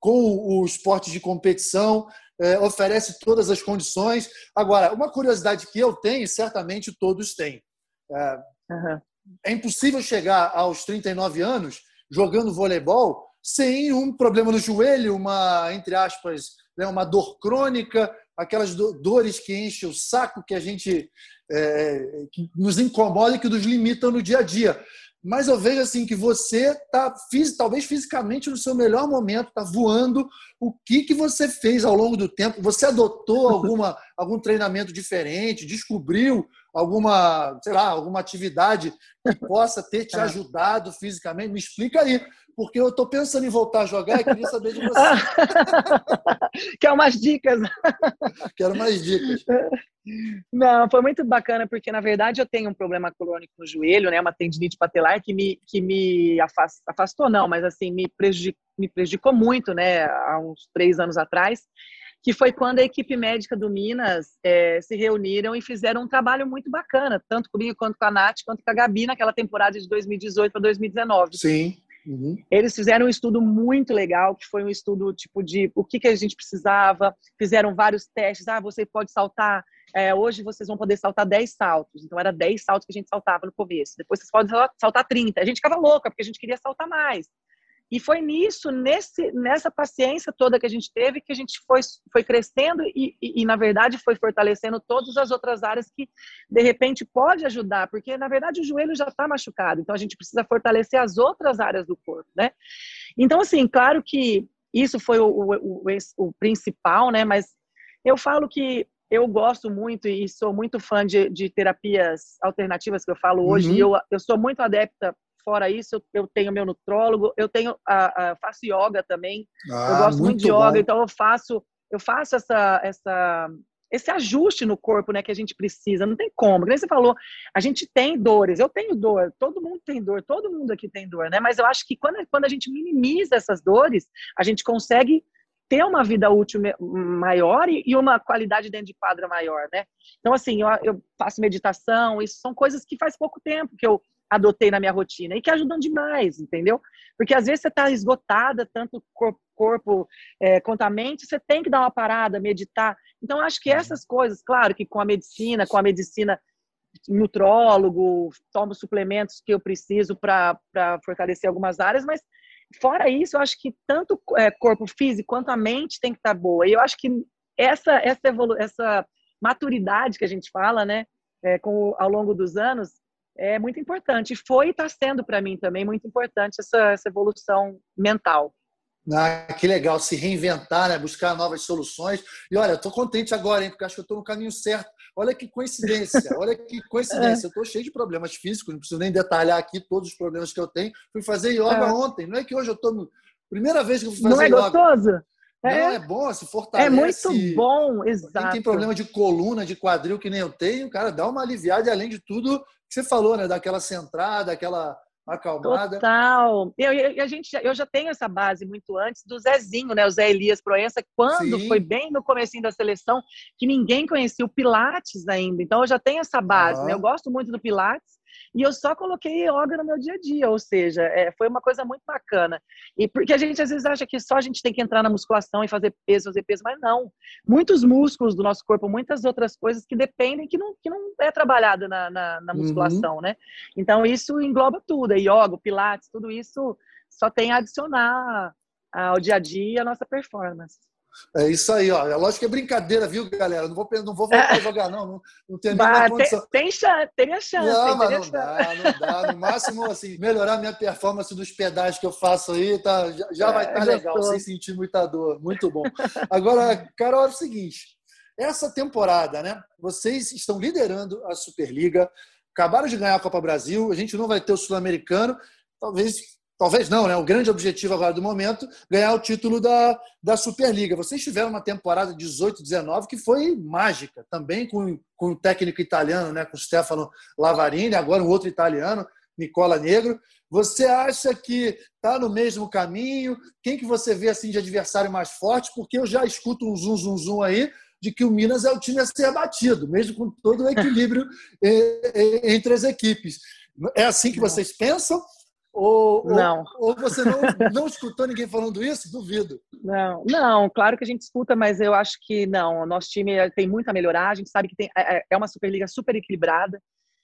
com o esporte de competição, é, oferece todas as condições. Agora, uma curiosidade que eu tenho, certamente todos têm. É, uhum. é impossível chegar aos 39 anos jogando voleibol sem um problema no joelho, uma, entre aspas, né, uma dor crônica, aquelas dores que enchem o saco que a gente é, que nos incomoda e que nos limitam no dia a dia mas eu vejo assim que você está talvez fisicamente no seu melhor momento, está voando. O que, que você fez ao longo do tempo? Você adotou alguma, algum treinamento diferente? Descobriu alguma, sei lá, alguma atividade que possa ter te é. ajudado fisicamente? Me explica aí, porque eu estou pensando em voltar a jogar e queria saber de você. Quer umas dicas? Quero mais dicas. Não, foi muito bacana, porque na verdade eu tenho um problema crônico no joelho, né? Uma tendinite patelar que me, que me afastou, não, mas assim, me prejudicou, me prejudicou muito, né? Há uns três anos atrás, que foi quando a equipe médica do Minas é, se reuniram e fizeram um trabalho muito bacana, tanto comigo quanto com a Nath, quanto com a Gabi, naquela temporada de 2018 para 2019. Sim. Uhum. Eles fizeram um estudo muito legal, que foi um estudo tipo de o que, que a gente precisava, fizeram vários testes. Ah, você pode saltar é, hoje vocês vão poder saltar 10 saltos. Então, era 10 saltos que a gente saltava no começo. Depois vocês podem saltar 30. A gente ficava louca, porque a gente queria saltar mais. E foi nisso, nesse, nessa paciência toda que a gente teve, que a gente foi, foi crescendo e, e, e, na verdade, foi fortalecendo todas as outras áreas que, de repente, pode ajudar, porque, na verdade, o joelho já está machucado, então a gente precisa fortalecer as outras áreas do corpo, né? Então, assim, claro que isso foi o, o, o, o principal, né? Mas eu falo que eu gosto muito e sou muito fã de, de terapias alternativas que eu falo hoje. Uhum. eu, eu sou muito adepta Fora isso, eu, tenho meu nutrólogo, eu tenho a, a faço yoga também. Ah, eu gosto muito, muito de yoga, bom. então eu faço eu faço essa essa esse ajuste no corpo, né, que a gente precisa. Não tem como. Como você falou, a gente tem dores. Eu tenho dor. Todo mundo tem dor. Todo mundo aqui tem dor, né? Mas eu acho que quando, quando a gente minimiza essas dores, a gente consegue ter uma vida útil maior e uma qualidade dentro de quadra maior, né? Então, assim, eu, eu faço meditação. Isso são coisas que faz pouco tempo que eu adotei na minha rotina e que ajudam demais, entendeu? Porque às vezes você está esgotada, tanto corpo, corpo é, quanto a mente, você tem que dar uma parada, meditar. Então, acho que essas coisas, claro que com a medicina, com a medicina nutrólogo, tomo suplementos que eu preciso para fortalecer algumas áreas, mas fora isso, eu acho que tanto é, corpo físico quanto a mente tem que estar tá boa. E eu acho que essa essa, essa maturidade que a gente fala, né, é, com, ao longo dos anos, é muito importante. Foi e está sendo para mim também muito importante essa, essa evolução mental. Ah, que legal, se reinventar, né? buscar novas soluções. E olha, estou contente agora, hein? porque acho que eu estou no caminho certo. Olha que coincidência, olha que coincidência. É. Eu estou cheio de problemas físicos, não preciso nem detalhar aqui todos os problemas que eu tenho. Fui fazer yoga é. ontem, não é que hoje eu estou. Primeira vez que eu fui fazer yoga. Não é gostoso? É. Não, é bom, se fortalece. É muito bom, exato. Quem tem problema de coluna, de quadril, que nem eu tenho, cara, dá uma aliviada e, além de tudo, você falou, né? Daquela centrada, aquela acalmada. Total. Eu, eu, a gente, eu já tenho essa base muito antes do Zezinho, né? O Zé Elias Proença, quando Sim. foi bem no comecinho da seleção, que ninguém conhecia o Pilates ainda. Então eu já tenho essa base, né? Eu gosto muito do Pilates e eu só coloquei yoga no meu dia a dia, ou seja, é, foi uma coisa muito bacana. E porque a gente às vezes acha que só a gente tem que entrar na musculação e fazer peso, fazer peso, mas não. Muitos músculos do nosso corpo, muitas outras coisas que dependem, que não, que não é trabalhado na, na, na uhum. musculação, uhum. né? Então isso engloba tudo, a yoga, pilates, tudo isso só tem a adicionar ao dia a dia a nossa performance. É isso aí, ó. É lógico que é brincadeira, viu, galera? Não vou, não vou voltar a jogar, não. Não, não tem bah, condição. Tem, tem chance, teria chance. Não, mas não chance. dá, não dá. No máximo, assim, melhorar minha performance dos pedais que eu faço aí, tá, já, já é, vai estar tá legal, tô. sem sentir muita dor. Muito bom. Agora, Carol, é o seguinte. Essa temporada, né? Vocês estão liderando a Superliga, acabaram de ganhar a Copa Brasil, a gente não vai ter o Sul-Americano, talvez talvez não, né? O grande objetivo agora do momento ganhar o título da, da Superliga. Vocês tiveram uma temporada 18-19 que foi mágica, também com, com o técnico italiano, né? Com o Stefano Lavarini, agora um outro italiano, Nicola Negro. Você acha que está no mesmo caminho? Quem que você vê assim de adversário mais forte? Porque eu já escuto um zum zum zum aí de que o Minas é o time a ser batido, mesmo com todo o equilíbrio entre as equipes. É assim que vocês pensam? Ou, não. Ou, ou você não, não escutou ninguém falando isso? Duvido. Não, não, claro que a gente escuta, mas eu acho que não. O nosso time tem muito a melhorar. A gente sabe que tem, é, é, é uma Superliga super equilibrada.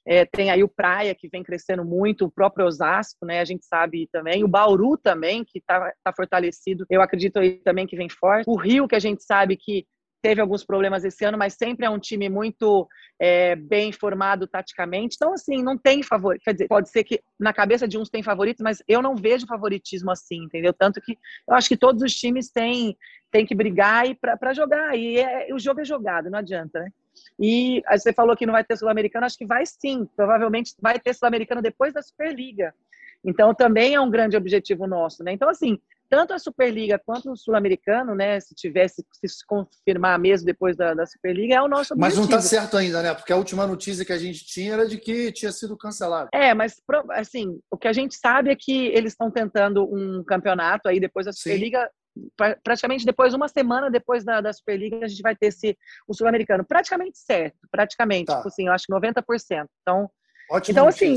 É, tem aí o Praia, que vem crescendo muito, o próprio Osasco, né? A gente sabe também. O Bauru também, que está tá fortalecido. Eu acredito aí também que vem forte. O Rio, que a gente sabe que teve alguns problemas esse ano, mas sempre é um time muito é, bem formado taticamente. Então, assim, não tem favorito. Quer dizer, pode ser que na cabeça de uns tem favoritos, mas eu não vejo favoritismo assim, entendeu? Tanto que eu acho que todos os times têm, têm que brigar para jogar. E é, o jogo é jogado, não adianta, né? E você falou que não vai ter Sul-Americano, acho que vai sim. Provavelmente vai ter Sul-Americano depois da Superliga. Então, também é um grande objetivo nosso, né? Então, assim, tanto a Superliga quanto o Sul-Americano, né, se tivesse se confirmar mesmo depois da, da Superliga, é o nosso objetivo. Mas não está certo ainda, né? Porque a última notícia que a gente tinha era de que tinha sido cancelado. É, mas assim, o que a gente sabe é que eles estão tentando um campeonato aí depois da Superliga. Praticamente depois, uma semana depois da, da Superliga, a gente vai ter esse, o Sul-Americano. Praticamente certo, praticamente. Tá. Tipo assim, eu acho que 90%. Então, Ótimo então assim,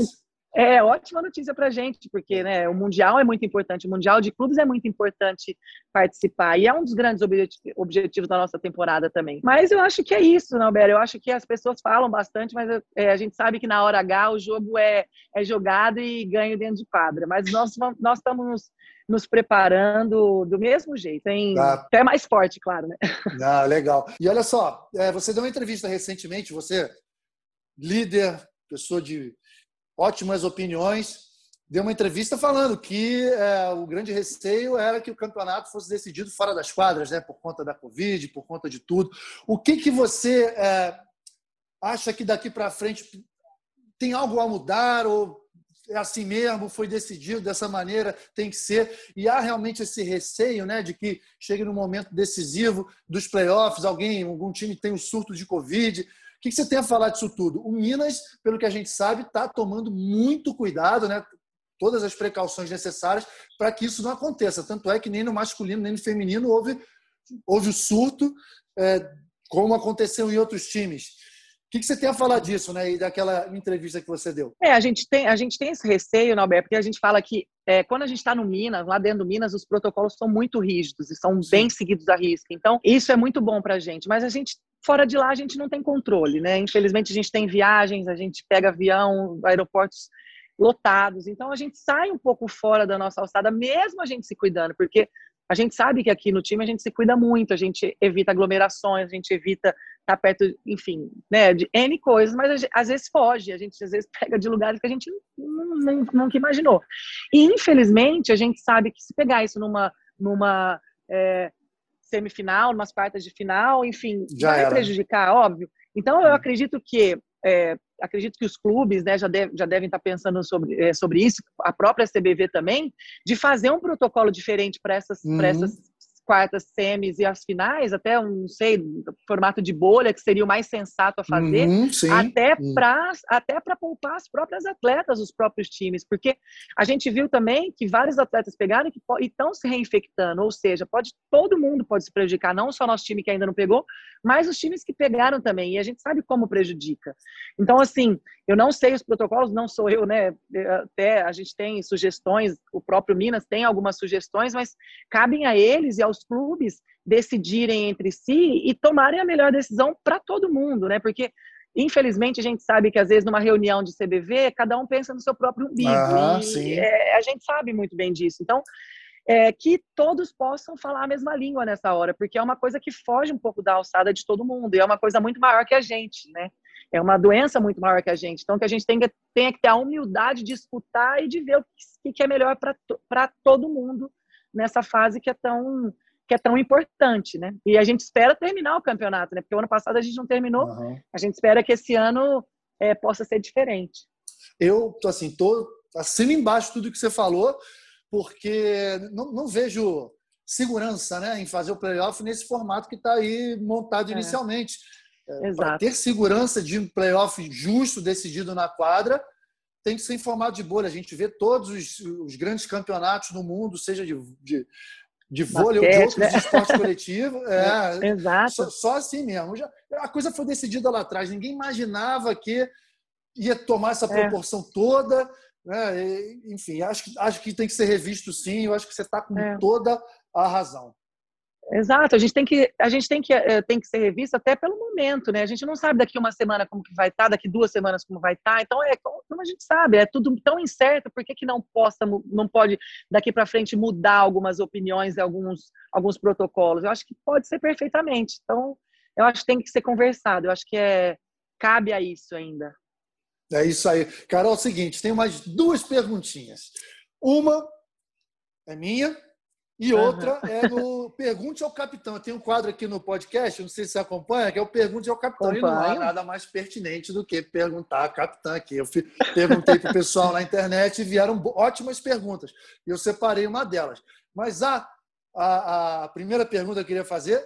É ótima notícia para a gente, porque né, o Mundial é muito importante, o Mundial de Clubes é muito importante participar, e é um dos grandes objetivos da nossa temporada também. Mas eu acho que é isso, Nalber, eu acho que as pessoas falam bastante, mas é, a gente sabe que na hora H o jogo é, é jogado e ganho dentro de quadra, mas nós, nós estamos nos, nos preparando do mesmo jeito, hein? Ah. até mais forte, claro, né? Ah, legal. E olha só, é, você deu uma entrevista recentemente, você, líder, pessoa de ótimas opiniões, deu uma entrevista falando que é, o grande receio era que o campeonato fosse decidido fora das quadras, né, por conta da Covid, por conta de tudo. O que, que você é, acha que daqui para frente tem algo a mudar ou é assim mesmo, foi decidido dessa maneira, tem que ser. E há realmente esse receio né, de que chegue no momento decisivo dos playoffs, alguém, algum time tem um surto de Covid que você tem a falar disso tudo? O Minas, pelo que a gente sabe, está tomando muito cuidado, né? todas as precauções necessárias para que isso não aconteça. Tanto é que nem no masculino, nem no feminino houve, houve o surto, é, como aconteceu em outros times. O que, você tem a falar disso, né? E daquela entrevista que você deu? É, a gente tem, a gente tem esse receio, Norberto, porque a gente fala que é, quando a gente está no Minas, lá dentro do Minas, os protocolos são muito rígidos e são Sim. bem seguidos à risca. Então, isso é muito bom para a gente. Mas a gente Fora de lá, a gente não tem controle, né? Infelizmente, a gente tem viagens, a gente pega avião, aeroportos lotados. Então, a gente sai um pouco fora da nossa alçada, mesmo a gente se cuidando, porque a gente sabe que aqui no time a gente se cuida muito, a gente evita aglomerações, a gente evita estar tá perto, enfim, né, de N coisas, mas gente, às vezes foge, a gente às vezes pega de lugares que a gente nunca imaginou. E, infelizmente, a gente sabe que se pegar isso numa, numa é, semifinal, umas quartas de final, enfim, já vai era. prejudicar, óbvio. Então, eu acredito que é, acredito que os clubes né, já, deve, já devem estar pensando sobre, é, sobre isso, a própria CBV também, de fazer um protocolo diferente para essas, uhum. essas quartas, semis e as finais, até um, não sei, formato de bolha, que seria o mais sensato a fazer, uhum, até para até para poupar as próprias atletas, os próprios times, porque a gente viu também que vários atletas pegaram e estão se reinfectando, ou seja, pode todo mundo pode se prejudicar, não só nosso time que ainda não pegou, mas os times que pegaram também, e a gente sabe como prejudica. Então, assim, eu não sei os protocolos, não sou eu, né? Até a gente tem sugestões, o próprio Minas tem algumas sugestões, mas cabem a eles e aos clubes decidirem entre si e tomarem a melhor decisão para todo mundo, né? Porque infelizmente a gente sabe que às vezes numa reunião de CBV cada um pensa no seu próprio umbigo ah, e é, a gente sabe muito bem disso. Então é, que todos possam falar a mesma língua nessa hora, porque é uma coisa que foge um pouco da alçada de todo mundo e é uma coisa muito maior que a gente, né? É uma doença muito maior que a gente. Então, que a gente tenha, tenha que ter a humildade de escutar e de ver o que, que é melhor para todo mundo nessa fase que é tão que é tão importante, né? E a gente espera terminar o campeonato, né? Porque o ano passado a gente não terminou. Uhum. A gente espera que esse ano é, possa ser diferente. Eu tô assim, tô acima embaixo tudo que você falou, porque não, não vejo segurança, né, em fazer o playoff nesse formato que está aí montado é. inicialmente. É, Para ter segurança de um playoff justo decidido na quadra, tem que ser em formato de bolha. A gente vê todos os, os grandes campeonatos no mundo, seja de, de, de vôlei ou de outros né? esportes coletivos. É, Exato. Só, só, assim mesmo. Já, a coisa foi decidida lá atrás. Ninguém imaginava que ia tomar essa é. proporção é. toda. Né? Enfim, acho que, acho que tem que ser revisto sim. Eu acho que você está com é. toda a razão. Exato, a gente tem que a gente tem que eh, tem que ser revista até pelo momento, né? A gente não sabe daqui uma semana como que vai estar, tá, daqui duas semanas como vai estar. Tá. Então é como a gente sabe, é tudo tão incerto. Por que, que não possa não pode daqui para frente mudar algumas opiniões, alguns alguns protocolos? Eu acho que pode ser perfeitamente. Então eu acho que tem que ser conversado. Eu acho que é cabe a isso ainda. É isso aí, Carol. É o seguinte, tem mais duas perguntinhas. Uma é minha e outra uhum. é no Pergunte ao Capitão. Tem um quadro aqui no podcast, não sei se você acompanha, que é o Pergunte ao Capitão. Acompanho. E não há nada mais pertinente do que perguntar a capitã aqui. Eu perguntei para o pessoal na internet e vieram ótimas perguntas. E eu separei uma delas. Mas a, a, a primeira pergunta que eu queria fazer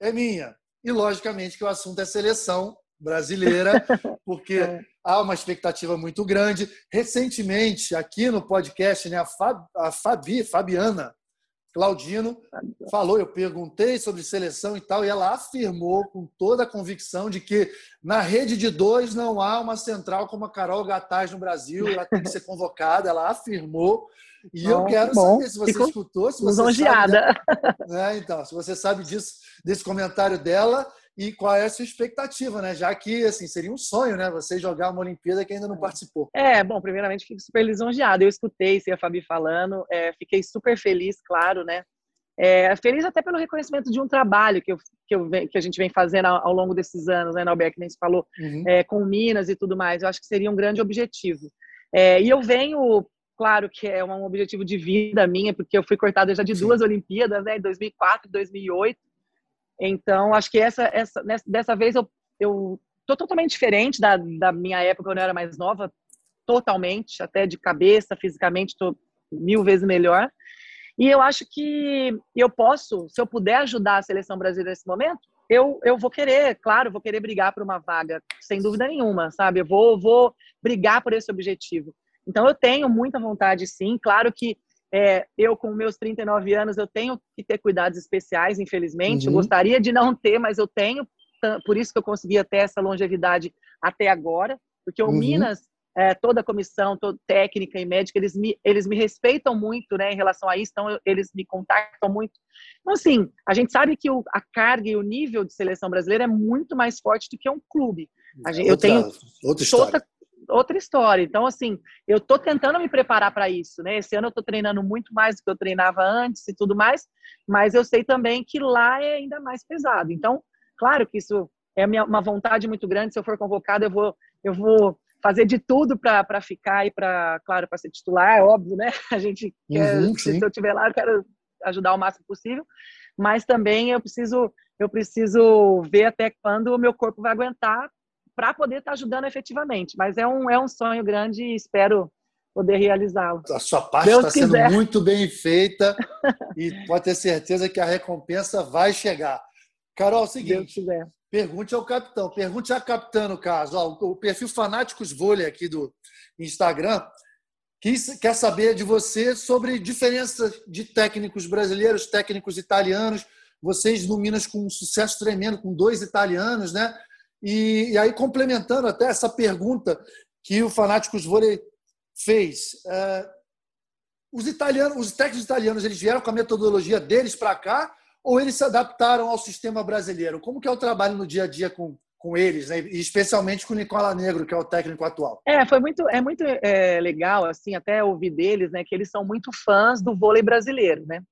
é minha. E, logicamente, que o assunto é seleção brasileira, porque é. há uma expectativa muito grande. Recentemente, aqui no podcast, né, a, Fab, a Fabi, Fabiana, Claudino falou, eu perguntei sobre seleção e tal, e ela afirmou com toda a convicção de que na rede de dois não há uma central como a Carol Gataz no Brasil, ela tem que ser convocada, ela afirmou. E bom, eu quero bom. saber se você Fico escutou, se você sabe. Né? Então, se você sabe disso, desse comentário dela e qual é a sua expectativa, né? Já que assim seria um sonho, né? Você jogar uma Olimpíada que ainda não participou. É, bom, primeiramente fico super lisonjeada. Eu escutei se a Fabi falando, é, fiquei super feliz, claro, né? É, feliz até pelo reconhecimento de um trabalho que, eu, que, eu, que a gente vem fazendo ao, ao longo desses anos, né, Norberto, que nem se falou, uhum. é, com Minas e tudo mais. Eu acho que seria um grande objetivo. É, e eu venho, claro que é um objetivo de vida minha, porque eu fui cortada já de Sim. duas Olimpíadas, né, em 2004 e 2008. Então, acho que essa, essa dessa vez eu, eu tô totalmente diferente da, da minha época quando eu era mais nova, totalmente, até de cabeça, fisicamente, estou mil vezes melhor. E eu acho que eu posso, se eu puder ajudar a seleção brasileira nesse momento, eu, eu vou querer, claro, vou querer brigar por uma vaga, sem dúvida nenhuma, sabe? Eu vou, vou brigar por esse objetivo. Então, eu tenho muita vontade, sim. Claro que é, eu, com meus 39 anos, eu tenho que ter cuidados especiais, infelizmente. Uhum. Eu gostaria de não ter, mas eu tenho. Por isso que eu consegui ter essa longevidade até agora. Porque o uhum. Minas, é, toda a comissão, toda técnica e médica, eles me, eles me respeitam muito né, em relação a isso. Então, eles me contactam muito. Então, assim, a gente sabe que o, a carga e o nível de seleção brasileira é muito mais forte do que um clube. Gente, outra, eu tenho outra história. Toda, outra história. Então, assim, eu tô tentando me preparar para isso, né? Esse ano eu tô treinando muito mais do que eu treinava antes e tudo mais, mas eu sei também que lá é ainda mais pesado. Então, claro que isso é uma vontade muito grande. Se eu for convocado, eu vou, eu vou fazer de tudo para ficar e para, claro, para ser titular, é óbvio, né? A gente quer, uhum, se, se eu estiver lá, eu quero ajudar o máximo possível, mas também eu preciso eu preciso ver até quando o meu corpo vai aguentar para poder estar tá ajudando efetivamente. Mas é um, é um sonho grande e espero poder realizá-lo. A sua parte está sendo muito bem feita e pode ter certeza que a recompensa vai chegar. Carol, é o seguinte, pergunte ao capitão, pergunte à capitã no caso. Ó, o perfil Fanáticos Vôlei aqui do Instagram quer saber de você sobre diferença de técnicos brasileiros, técnicos italianos. Vocês no Minas com um sucesso tremendo, com dois italianos, né? E, e aí, complementando até essa pergunta que o Fanáticos Vôlei fez, é, os italianos, os técnicos italianos, eles vieram com a metodologia deles para cá ou eles se adaptaram ao sistema brasileiro? Como que é o trabalho no dia a dia com, com eles, né? e especialmente com o Nicola Negro, que é o técnico atual? É, foi muito, é muito é, legal, assim, até ouvir deles, né, que eles são muito fãs do vôlei brasileiro, né?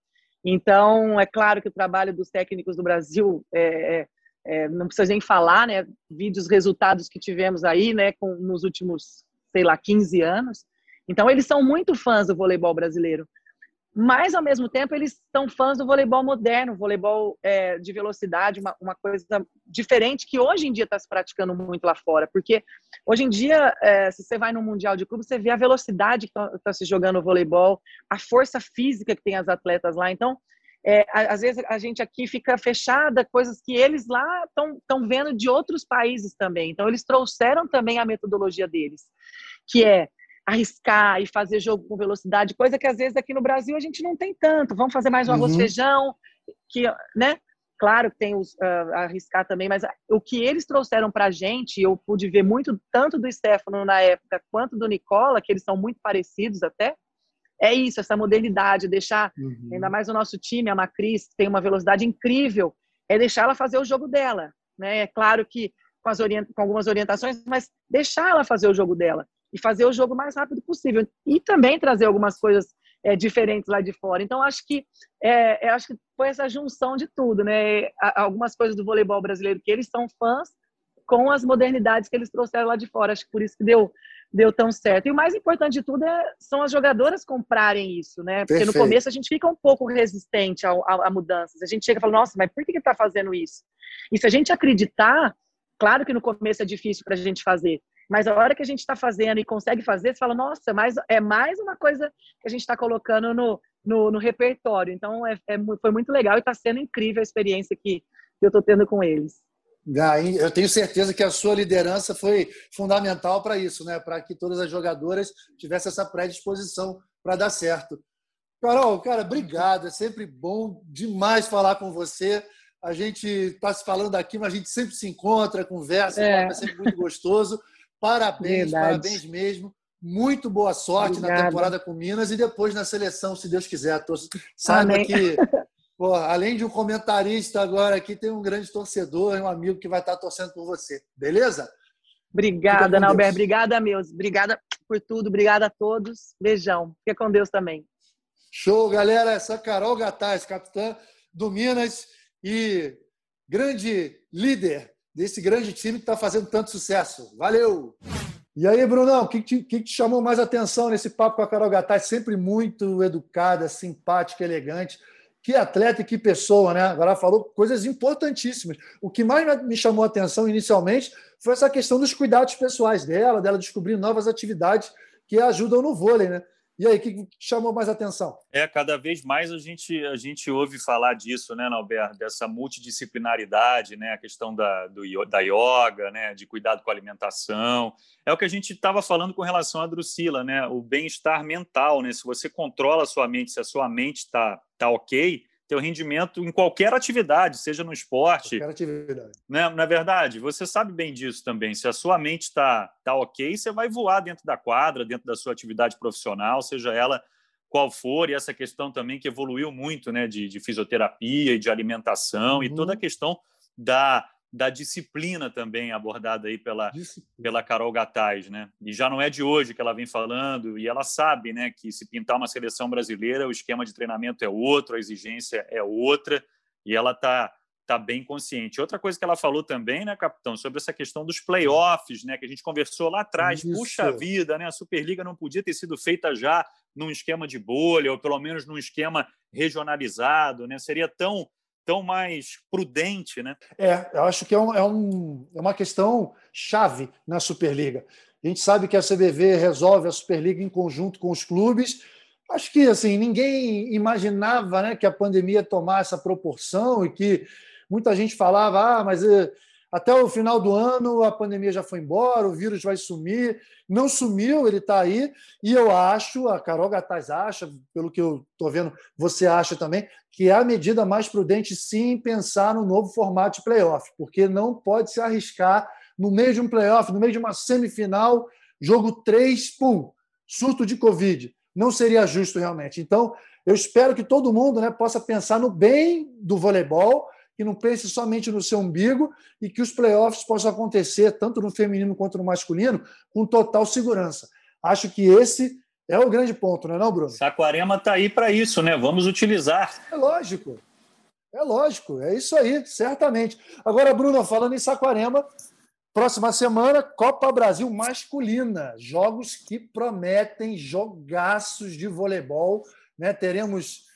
Então, é claro que o trabalho dos técnicos do Brasil é, é é, não precisa nem falar, né? Vídeos, resultados que tivemos aí, né? Com, nos últimos, sei lá, 15 anos. Então, eles são muito fãs do voleibol brasileiro. Mas, ao mesmo tempo, eles são fãs do voleibol moderno, voleibol é, de velocidade, uma, uma, coisa diferente que hoje em dia está se praticando muito lá fora. Porque hoje em dia, é, se você vai no Mundial de Clube, você vê a velocidade que está tá se jogando o voleibol, a força física que tem as atletas lá. Então, é, às vezes a gente aqui fica fechada, coisas que eles lá estão vendo de outros países também. Então, eles trouxeram também a metodologia deles, que é arriscar e fazer jogo com velocidade, coisa que às vezes aqui no Brasil a gente não tem tanto. Vamos fazer mais um arroz uhum. feijão, que, né? Claro que tem os uh, arriscar também, mas o que eles trouxeram para a gente, eu pude ver muito tanto do Stefano na época quanto do Nicola, que eles são muito parecidos até, é isso, essa modernidade, deixar, uhum. ainda mais o nosso time, a Macris, tem uma velocidade incrível, é deixar ela fazer o jogo dela. Né? É claro que com, as orient... com algumas orientações, mas deixar ela fazer o jogo dela e fazer o jogo mais rápido possível. E também trazer algumas coisas é, diferentes lá de fora. Então, acho que, é, acho que foi essa junção de tudo, né? Algumas coisas do voleibol brasileiro que eles são fãs com as modernidades que eles trouxeram lá de fora. Acho que por isso que deu deu tão certo. E o mais importante de tudo é, são as jogadoras comprarem isso, né? Porque Perfeito. no começo a gente fica um pouco resistente a, a, a mudanças. A gente chega e fala, nossa, mas por que está fazendo isso? E se a gente acreditar, claro que no começo é difícil para a gente fazer, mas a hora que a gente está fazendo e consegue fazer, você fala, nossa, mas é mais uma coisa que a gente está colocando no, no, no, repertório. Então, é, é, foi muito legal e está sendo incrível a experiência que, que eu estou tendo com eles. Eu tenho certeza que a sua liderança foi fundamental para isso, né? para que todas as jogadoras tivessem essa predisposição para dar certo. Carol, cara, obrigado. É sempre bom demais falar com você. A gente está se falando aqui, mas a gente sempre se encontra, conversa, é, é sempre muito gostoso. Parabéns, Verdade. parabéns mesmo. Muito boa sorte Obrigada. na temporada com Minas e depois na seleção, se Deus quiser. Saiba que, além de um comentarista agora aqui, tem um grande torcedor, um amigo que vai estar torcendo por você. Beleza? Obrigada, Nauber. Obrigada, meus. Obrigada por tudo. Obrigada a todos. Beijão. Fica com Deus também. Show, galera. Essa é Carol Gataz, capitã do Minas e grande líder desse grande time que está fazendo tanto sucesso. Valeu! E aí, Brunão, o que, que, que, te chamou mais atenção nesse papo com a Carol Gataz? Sempre muito educada, simpática, elegante. Que atleta e que pessoa, né? Agora falou coisas importantíssimas. O que mais me chamou a atenção inicialmente foi essa questão dos cuidados pessoais dela, dela descobrir novas atividades que ajudam no vôlei, né? E aí, o que chamou mais atenção? É, cada vez mais a gente, a gente ouve falar disso, né, Norberto? Dessa multidisciplinaridade, né? A questão da, do, da yoga, né? De cuidado com a alimentação. É o que a gente estava falando com relação à Drusila, né? O bem-estar mental, né? Se você controla a sua mente, se a sua mente está tá ok, teu rendimento em qualquer atividade, seja no esporte. Qualquer atividade. Né? Na é verdade, você sabe bem disso também. Se a sua mente está tá ok, você vai voar dentro da quadra, dentro da sua atividade profissional, seja ela qual for, e essa questão também que evoluiu muito né, de, de fisioterapia e de alimentação, uhum. e toda a questão da da disciplina também abordada aí pela, pela Carol Gataz, né? E já não é de hoje que ela vem falando, e ela sabe, né, que se pintar uma seleção brasileira, o esquema de treinamento é outro, a exigência é outra, e ela tá tá bem consciente. Outra coisa que ela falou também, né, capitão, sobre essa questão dos playoffs, né, que a gente conversou lá atrás. Isso. Puxa vida, né, a Superliga não podia ter sido feita já num esquema de bolha, ou pelo menos num esquema regionalizado, né? Seria tão tão mais prudente, né? É, eu acho que é, um, é, um, é uma questão chave na Superliga. A gente sabe que a CBV resolve a Superliga em conjunto com os clubes. Acho que assim ninguém imaginava, né, que a pandemia ia tomar essa proporção e que muita gente falava, ah, mas eh, até o final do ano a pandemia já foi embora, o vírus vai sumir. Não sumiu, ele está aí. E eu acho, a Carol Gataz acha, pelo que eu estou vendo, você acha também, que é a medida mais prudente, sim, pensar no novo formato de playoff, porque não pode se arriscar no meio de um playoff, no meio de uma semifinal, jogo 3, pum, surto de Covid. Não seria justo realmente. Então, eu espero que todo mundo né, possa pensar no bem do voleibol que não pense somente no seu umbigo e que os playoffs possam acontecer, tanto no feminino quanto no masculino, com total segurança. Acho que esse é o grande ponto, não é, não, Bruno? Saquarema está aí para isso, né? Vamos utilizar. É lógico. É lógico, é isso aí, certamente. Agora, Bruno, falando em Saquarema, próxima semana, Copa Brasil masculina. Jogos que prometem jogaços de voleibol. Né? Teremos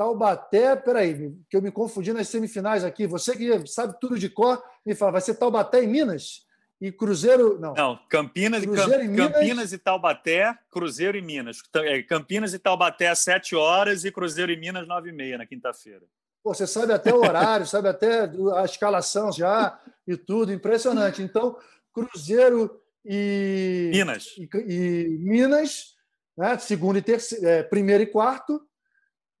Taubaté, peraí, que eu me confundi nas semifinais aqui. Você que sabe tudo de cor, me fala, vai ser Taubaté e Minas? E Cruzeiro. Não. Não, Campinas, Cruzeiro e, Minas... Campinas e Taubaté, Cruzeiro e Minas. É, Campinas e Taubaté às 7 horas e Cruzeiro e Minas 9 e meia na quinta-feira. Você sabe até o horário, sabe até a escalação já e tudo, impressionante. Então, Cruzeiro e Minas, e, e Minas, né, segundo e terceiro, é, primeiro e quarto,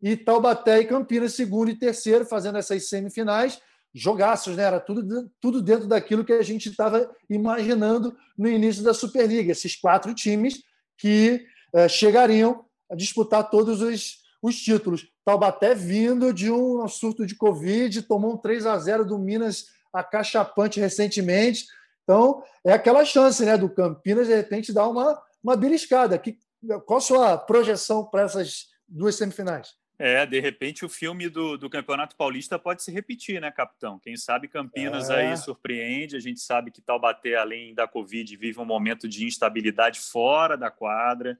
e Taubaté e Campinas, segundo e terceiro, fazendo essas semifinais. Jogaços, né? Era tudo, tudo dentro daquilo que a gente estava imaginando no início da Superliga. Esses quatro times que eh, chegariam a disputar todos os, os títulos. Taubaté vindo de um surto de Covid, tomou um 3 a 0 do Minas acachapante recentemente. Então, é aquela chance né, do Campinas, de repente, dar uma, uma beliscada. Que, qual a sua projeção para essas duas semifinais? É, de repente o filme do, do Campeonato Paulista pode se repetir, né, capitão? Quem sabe Campinas é. aí surpreende. A gente sabe que Taubaté, além da Covid, vive um momento de instabilidade fora da quadra.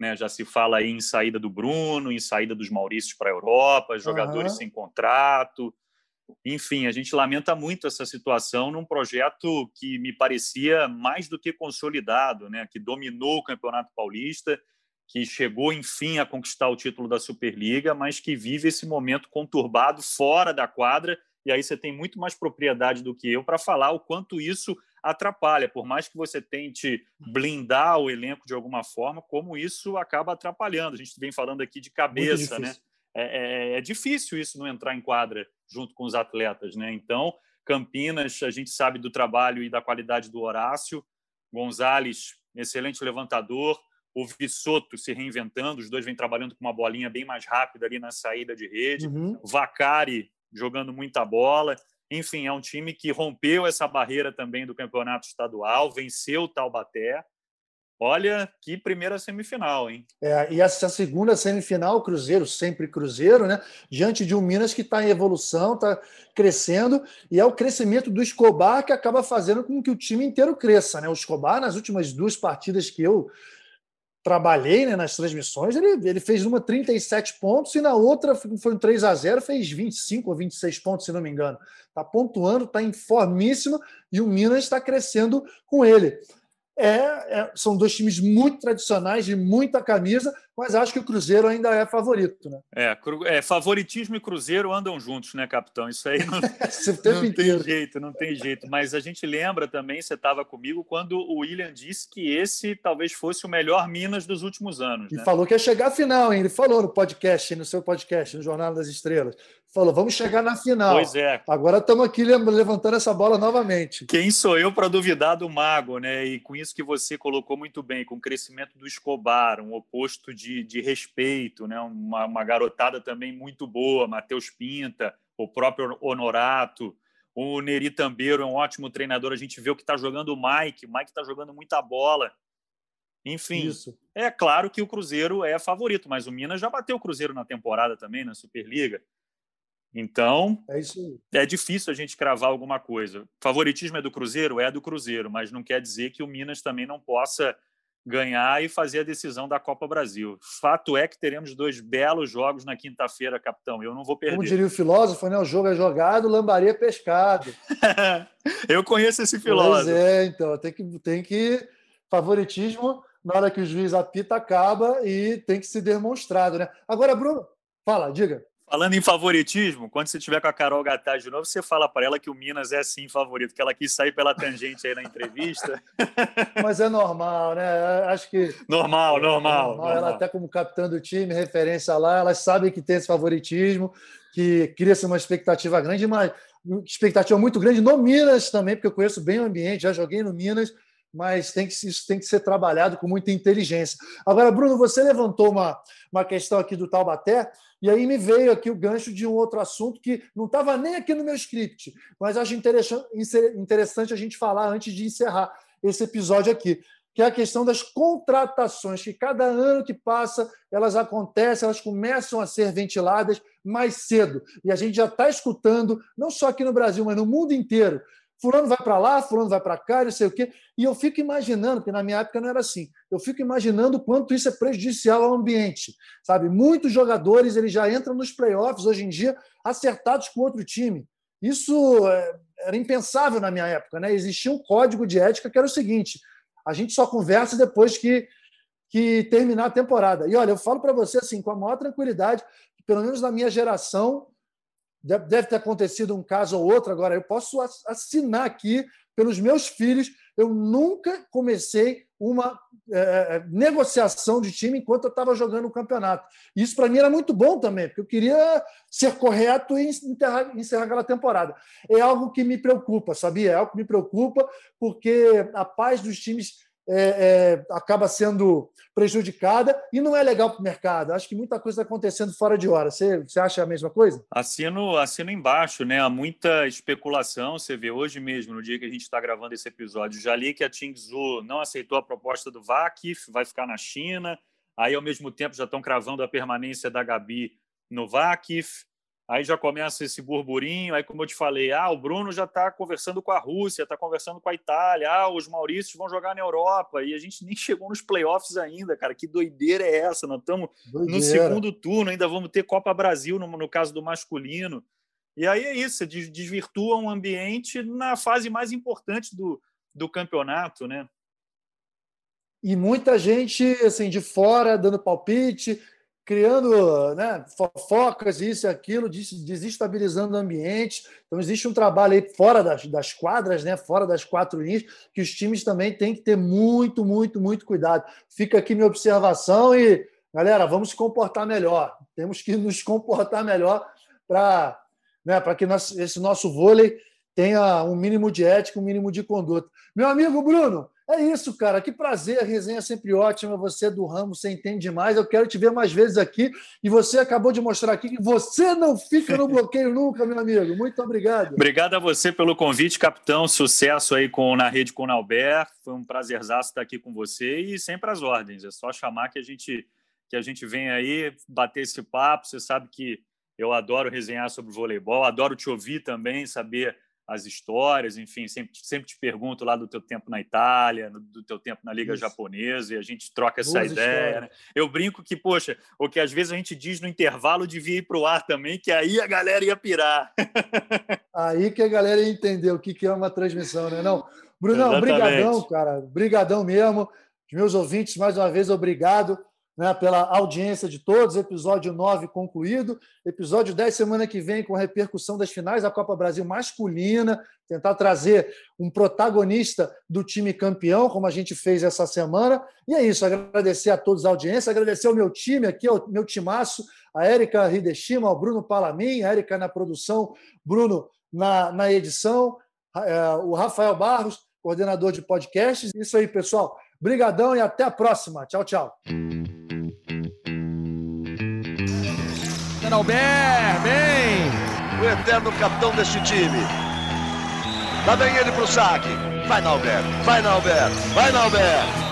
Né? Já se fala aí em saída do Bruno, em saída dos Maurícios para a Europa, jogadores uhum. sem contrato. Enfim, a gente lamenta muito essa situação num projeto que me parecia mais do que consolidado, né? que dominou o Campeonato Paulista que chegou, enfim, a conquistar o título da Superliga, mas que vive esse momento conturbado fora da quadra e aí você tem muito mais propriedade do que eu para falar o quanto isso atrapalha, por mais que você tente blindar o elenco de alguma forma, como isso acaba atrapalhando. A gente vem falando aqui de cabeça, né? É, é, é, difícil isso não entrar em quadra junto com os atletas, né? Então, Campinas, a gente sabe do trabalho e da qualidade do Horácio, Gonzalez, excelente levantador, o Vissoto se reinventando, os dois vêm trabalhando com uma bolinha bem mais rápida ali na saída de rede, uhum. Vacari jogando muita bola. Enfim, é um time que rompeu essa barreira também do campeonato estadual, venceu o Taubaté. Olha que primeira semifinal, hein? É, e essa segunda semifinal, Cruzeiro, sempre Cruzeiro, né? Diante de um Minas que está em evolução, está crescendo, e é o crescimento do Escobar que acaba fazendo com que o time inteiro cresça, né? O Escobar, nas últimas duas partidas que eu trabalhei né, nas transmissões, ele, ele fez uma 37 pontos e na outra foi um 3 a 0 fez 25 ou 26 pontos, se não me engano. Está pontuando, está em formíssima e o Minas está crescendo com ele. É, é, são dois times muito tradicionais, de muita camisa, mas acho que o Cruzeiro ainda é favorito. Né? É, é favoritismo e Cruzeiro andam juntos, né, capitão? Isso aí não, não tem jeito, não tem jeito. Mas a gente lembra também, você estava comigo, quando o William disse que esse talvez fosse o melhor Minas dos últimos anos. E né? falou que ia chegar à final, hein? Ele falou no podcast, no seu podcast, no Jornal das Estrelas falou: vamos chegar na final. Pois é. Agora estamos aqui levantando essa bola novamente. Quem sou eu para duvidar do Mago, né? E com isso que você colocou muito bem, com o crescimento do Escobar, um oposto de, de respeito, né? Uma, uma garotada também muito boa, Matheus Pinta, o próprio Honorato. O Neri Tambeiro é um ótimo treinador. A gente vê o que está jogando o Mike. O Mike está jogando muita bola. Enfim, Isso. é claro que o Cruzeiro é favorito, mas o Minas já bateu o Cruzeiro na temporada também, na Superliga. Então, é, é difícil a gente cravar alguma coisa. Favoritismo é do Cruzeiro? É do Cruzeiro, mas não quer dizer que o Minas também não possa ganhar e fazer a decisão da Copa Brasil. Fato é que teremos dois belos jogos na quinta-feira, capitão. Eu não vou perder. Como diria o filósofo, né? O jogo é jogado, lambaria é pescado. Eu conheço esse filósofo. Pois é, então tem que tem que favoritismo na hora que o juiz apita acaba e tem que ser demonstrado, né? Agora, Bruno, fala, diga. Falando em favoritismo, quando você estiver com a Carol Gattar de novo, você fala para ela que o Minas é sim favorito, que ela quis sair pela tangente aí na entrevista. Mas é normal, né? Acho que. Normal, normal. É normal. normal. Ela, até como capitã do time, referência lá, elas sabem que tem esse favoritismo, que cria-se uma expectativa grande, mas expectativa muito grande no Minas também, porque eu conheço bem o ambiente, já joguei no Minas mas tem que, isso tem que ser trabalhado com muita inteligência. Agora, Bruno, você levantou uma, uma questão aqui do Taubaté, e aí me veio aqui o gancho de um outro assunto que não estava nem aqui no meu script, mas acho interessante, a gente falar antes de encerrar esse episódio aqui, que é a questão das contratações, que cada ano que passa elas acontecem, elas começam a ser ventiladas mais cedo. E a gente já está escutando, não só aqui no Brasil, mas no mundo inteiro, Fulano vai para lá, fulano vai para cá, não sei o quê. E eu fico imaginando, porque na minha época não era assim, eu fico imaginando quanto isso é prejudicial ao ambiente. Sabe? Muitos jogadores eles já entram nos playoffs hoje em dia acertados com outro time. Isso é, era impensável na minha época. Né? Existia um código de ética que era o seguinte: a gente só conversa depois que, que terminar a temporada. E olha, eu falo para você assim, com a maior tranquilidade, que pelo menos na minha geração, Deve ter acontecido um caso ou outro. Agora, eu posso assinar aqui pelos meus filhos. Eu nunca comecei uma é, é negociação de time enquanto eu estava jogando o campeonato. Isso para mim era muito bom também, porque eu queria ser correto e enterrar, encerrar aquela temporada. É algo que me preocupa, sabia? É algo que me preocupa, porque a paz dos times é, é, acaba sendo prejudicada e não é legal para o mercado. Acho que muita coisa está acontecendo fora de hora. Você, você acha a mesma coisa? Assino, assino embaixo, né? Há muita especulação. Você vê hoje mesmo, no dia que a gente está gravando esse episódio, já li que a Tingzu não aceitou a proposta do Vakif, vai ficar na China. Aí, ao mesmo tempo, já estão cravando a permanência da Gabi no Vakif. Aí já começa esse burburinho. Aí, como eu te falei, ah, o Bruno já está conversando com a Rússia, está conversando com a Itália, ah, os Maurícios vão jogar na Europa. E a gente nem chegou nos playoffs ainda, cara. Que doideira é essa? Nós estamos no segundo turno, ainda vamos ter Copa Brasil no, no caso do masculino. E aí é isso, desvirtua um ambiente na fase mais importante do, do campeonato, né? E muita gente assim de fora dando palpite, criando né, fofocas, isso e aquilo, desestabilizando o ambiente. Então, existe um trabalho aí fora das, das quadras, né, fora das quatro linhas, que os times também têm que ter muito, muito, muito cuidado. Fica aqui minha observação e, galera, vamos se comportar melhor. Temos que nos comportar melhor para né, que nós, esse nosso vôlei tenha um mínimo de ética, um mínimo de conduta. Meu amigo Bruno, é isso, cara. Que prazer, a resenha é sempre ótima. Você é do ramo, você entende demais. Eu quero te ver mais vezes aqui. E você acabou de mostrar aqui que você não fica no bloqueio nunca, meu amigo. Muito obrigado. Obrigado a você pelo convite, capitão. Sucesso aí com, na rede com o Nalber. Foi um prazerzaço estar aqui com você e sempre às ordens. É só chamar que a gente que a gente vem aí bater esse papo. Você sabe que eu adoro resenhar sobre voleibol, adoro te ouvir também, saber as histórias, enfim, sempre, sempre te pergunto lá do teu tempo na Itália, do teu tempo na Liga Isso. Japonesa, e a gente troca essa ideia. Né? Eu brinco que, poxa, o que às vezes a gente diz no intervalo devia ir para o ar também, que aí a galera ia pirar. aí que a galera ia entender o que é uma transmissão, né? Não, Brunão, brigadão, cara, brigadão mesmo. Os meus ouvintes, mais uma vez, obrigado né, pela audiência de todos. Episódio 9 concluído. Episódio 10, semana que vem, com a repercussão das finais da Copa Brasil masculina. Tentar trazer um protagonista do time campeão, como a gente fez essa semana. E é isso. Agradecer a todos a audiência, agradecer ao meu time aqui, ao meu timaço, a Érica Hideshima, ao Bruno Palamin, a Érica na produção, Bruno na, na edição, é, o Rafael Barros, coordenador de podcasts. Isso aí, pessoal. Brigadão e até a próxima. Tchau, tchau. Albert, bem! O eterno capitão deste time. Lá vem ele pro saque. Vai, Nalber, vai, Nalber, vai, Nalber.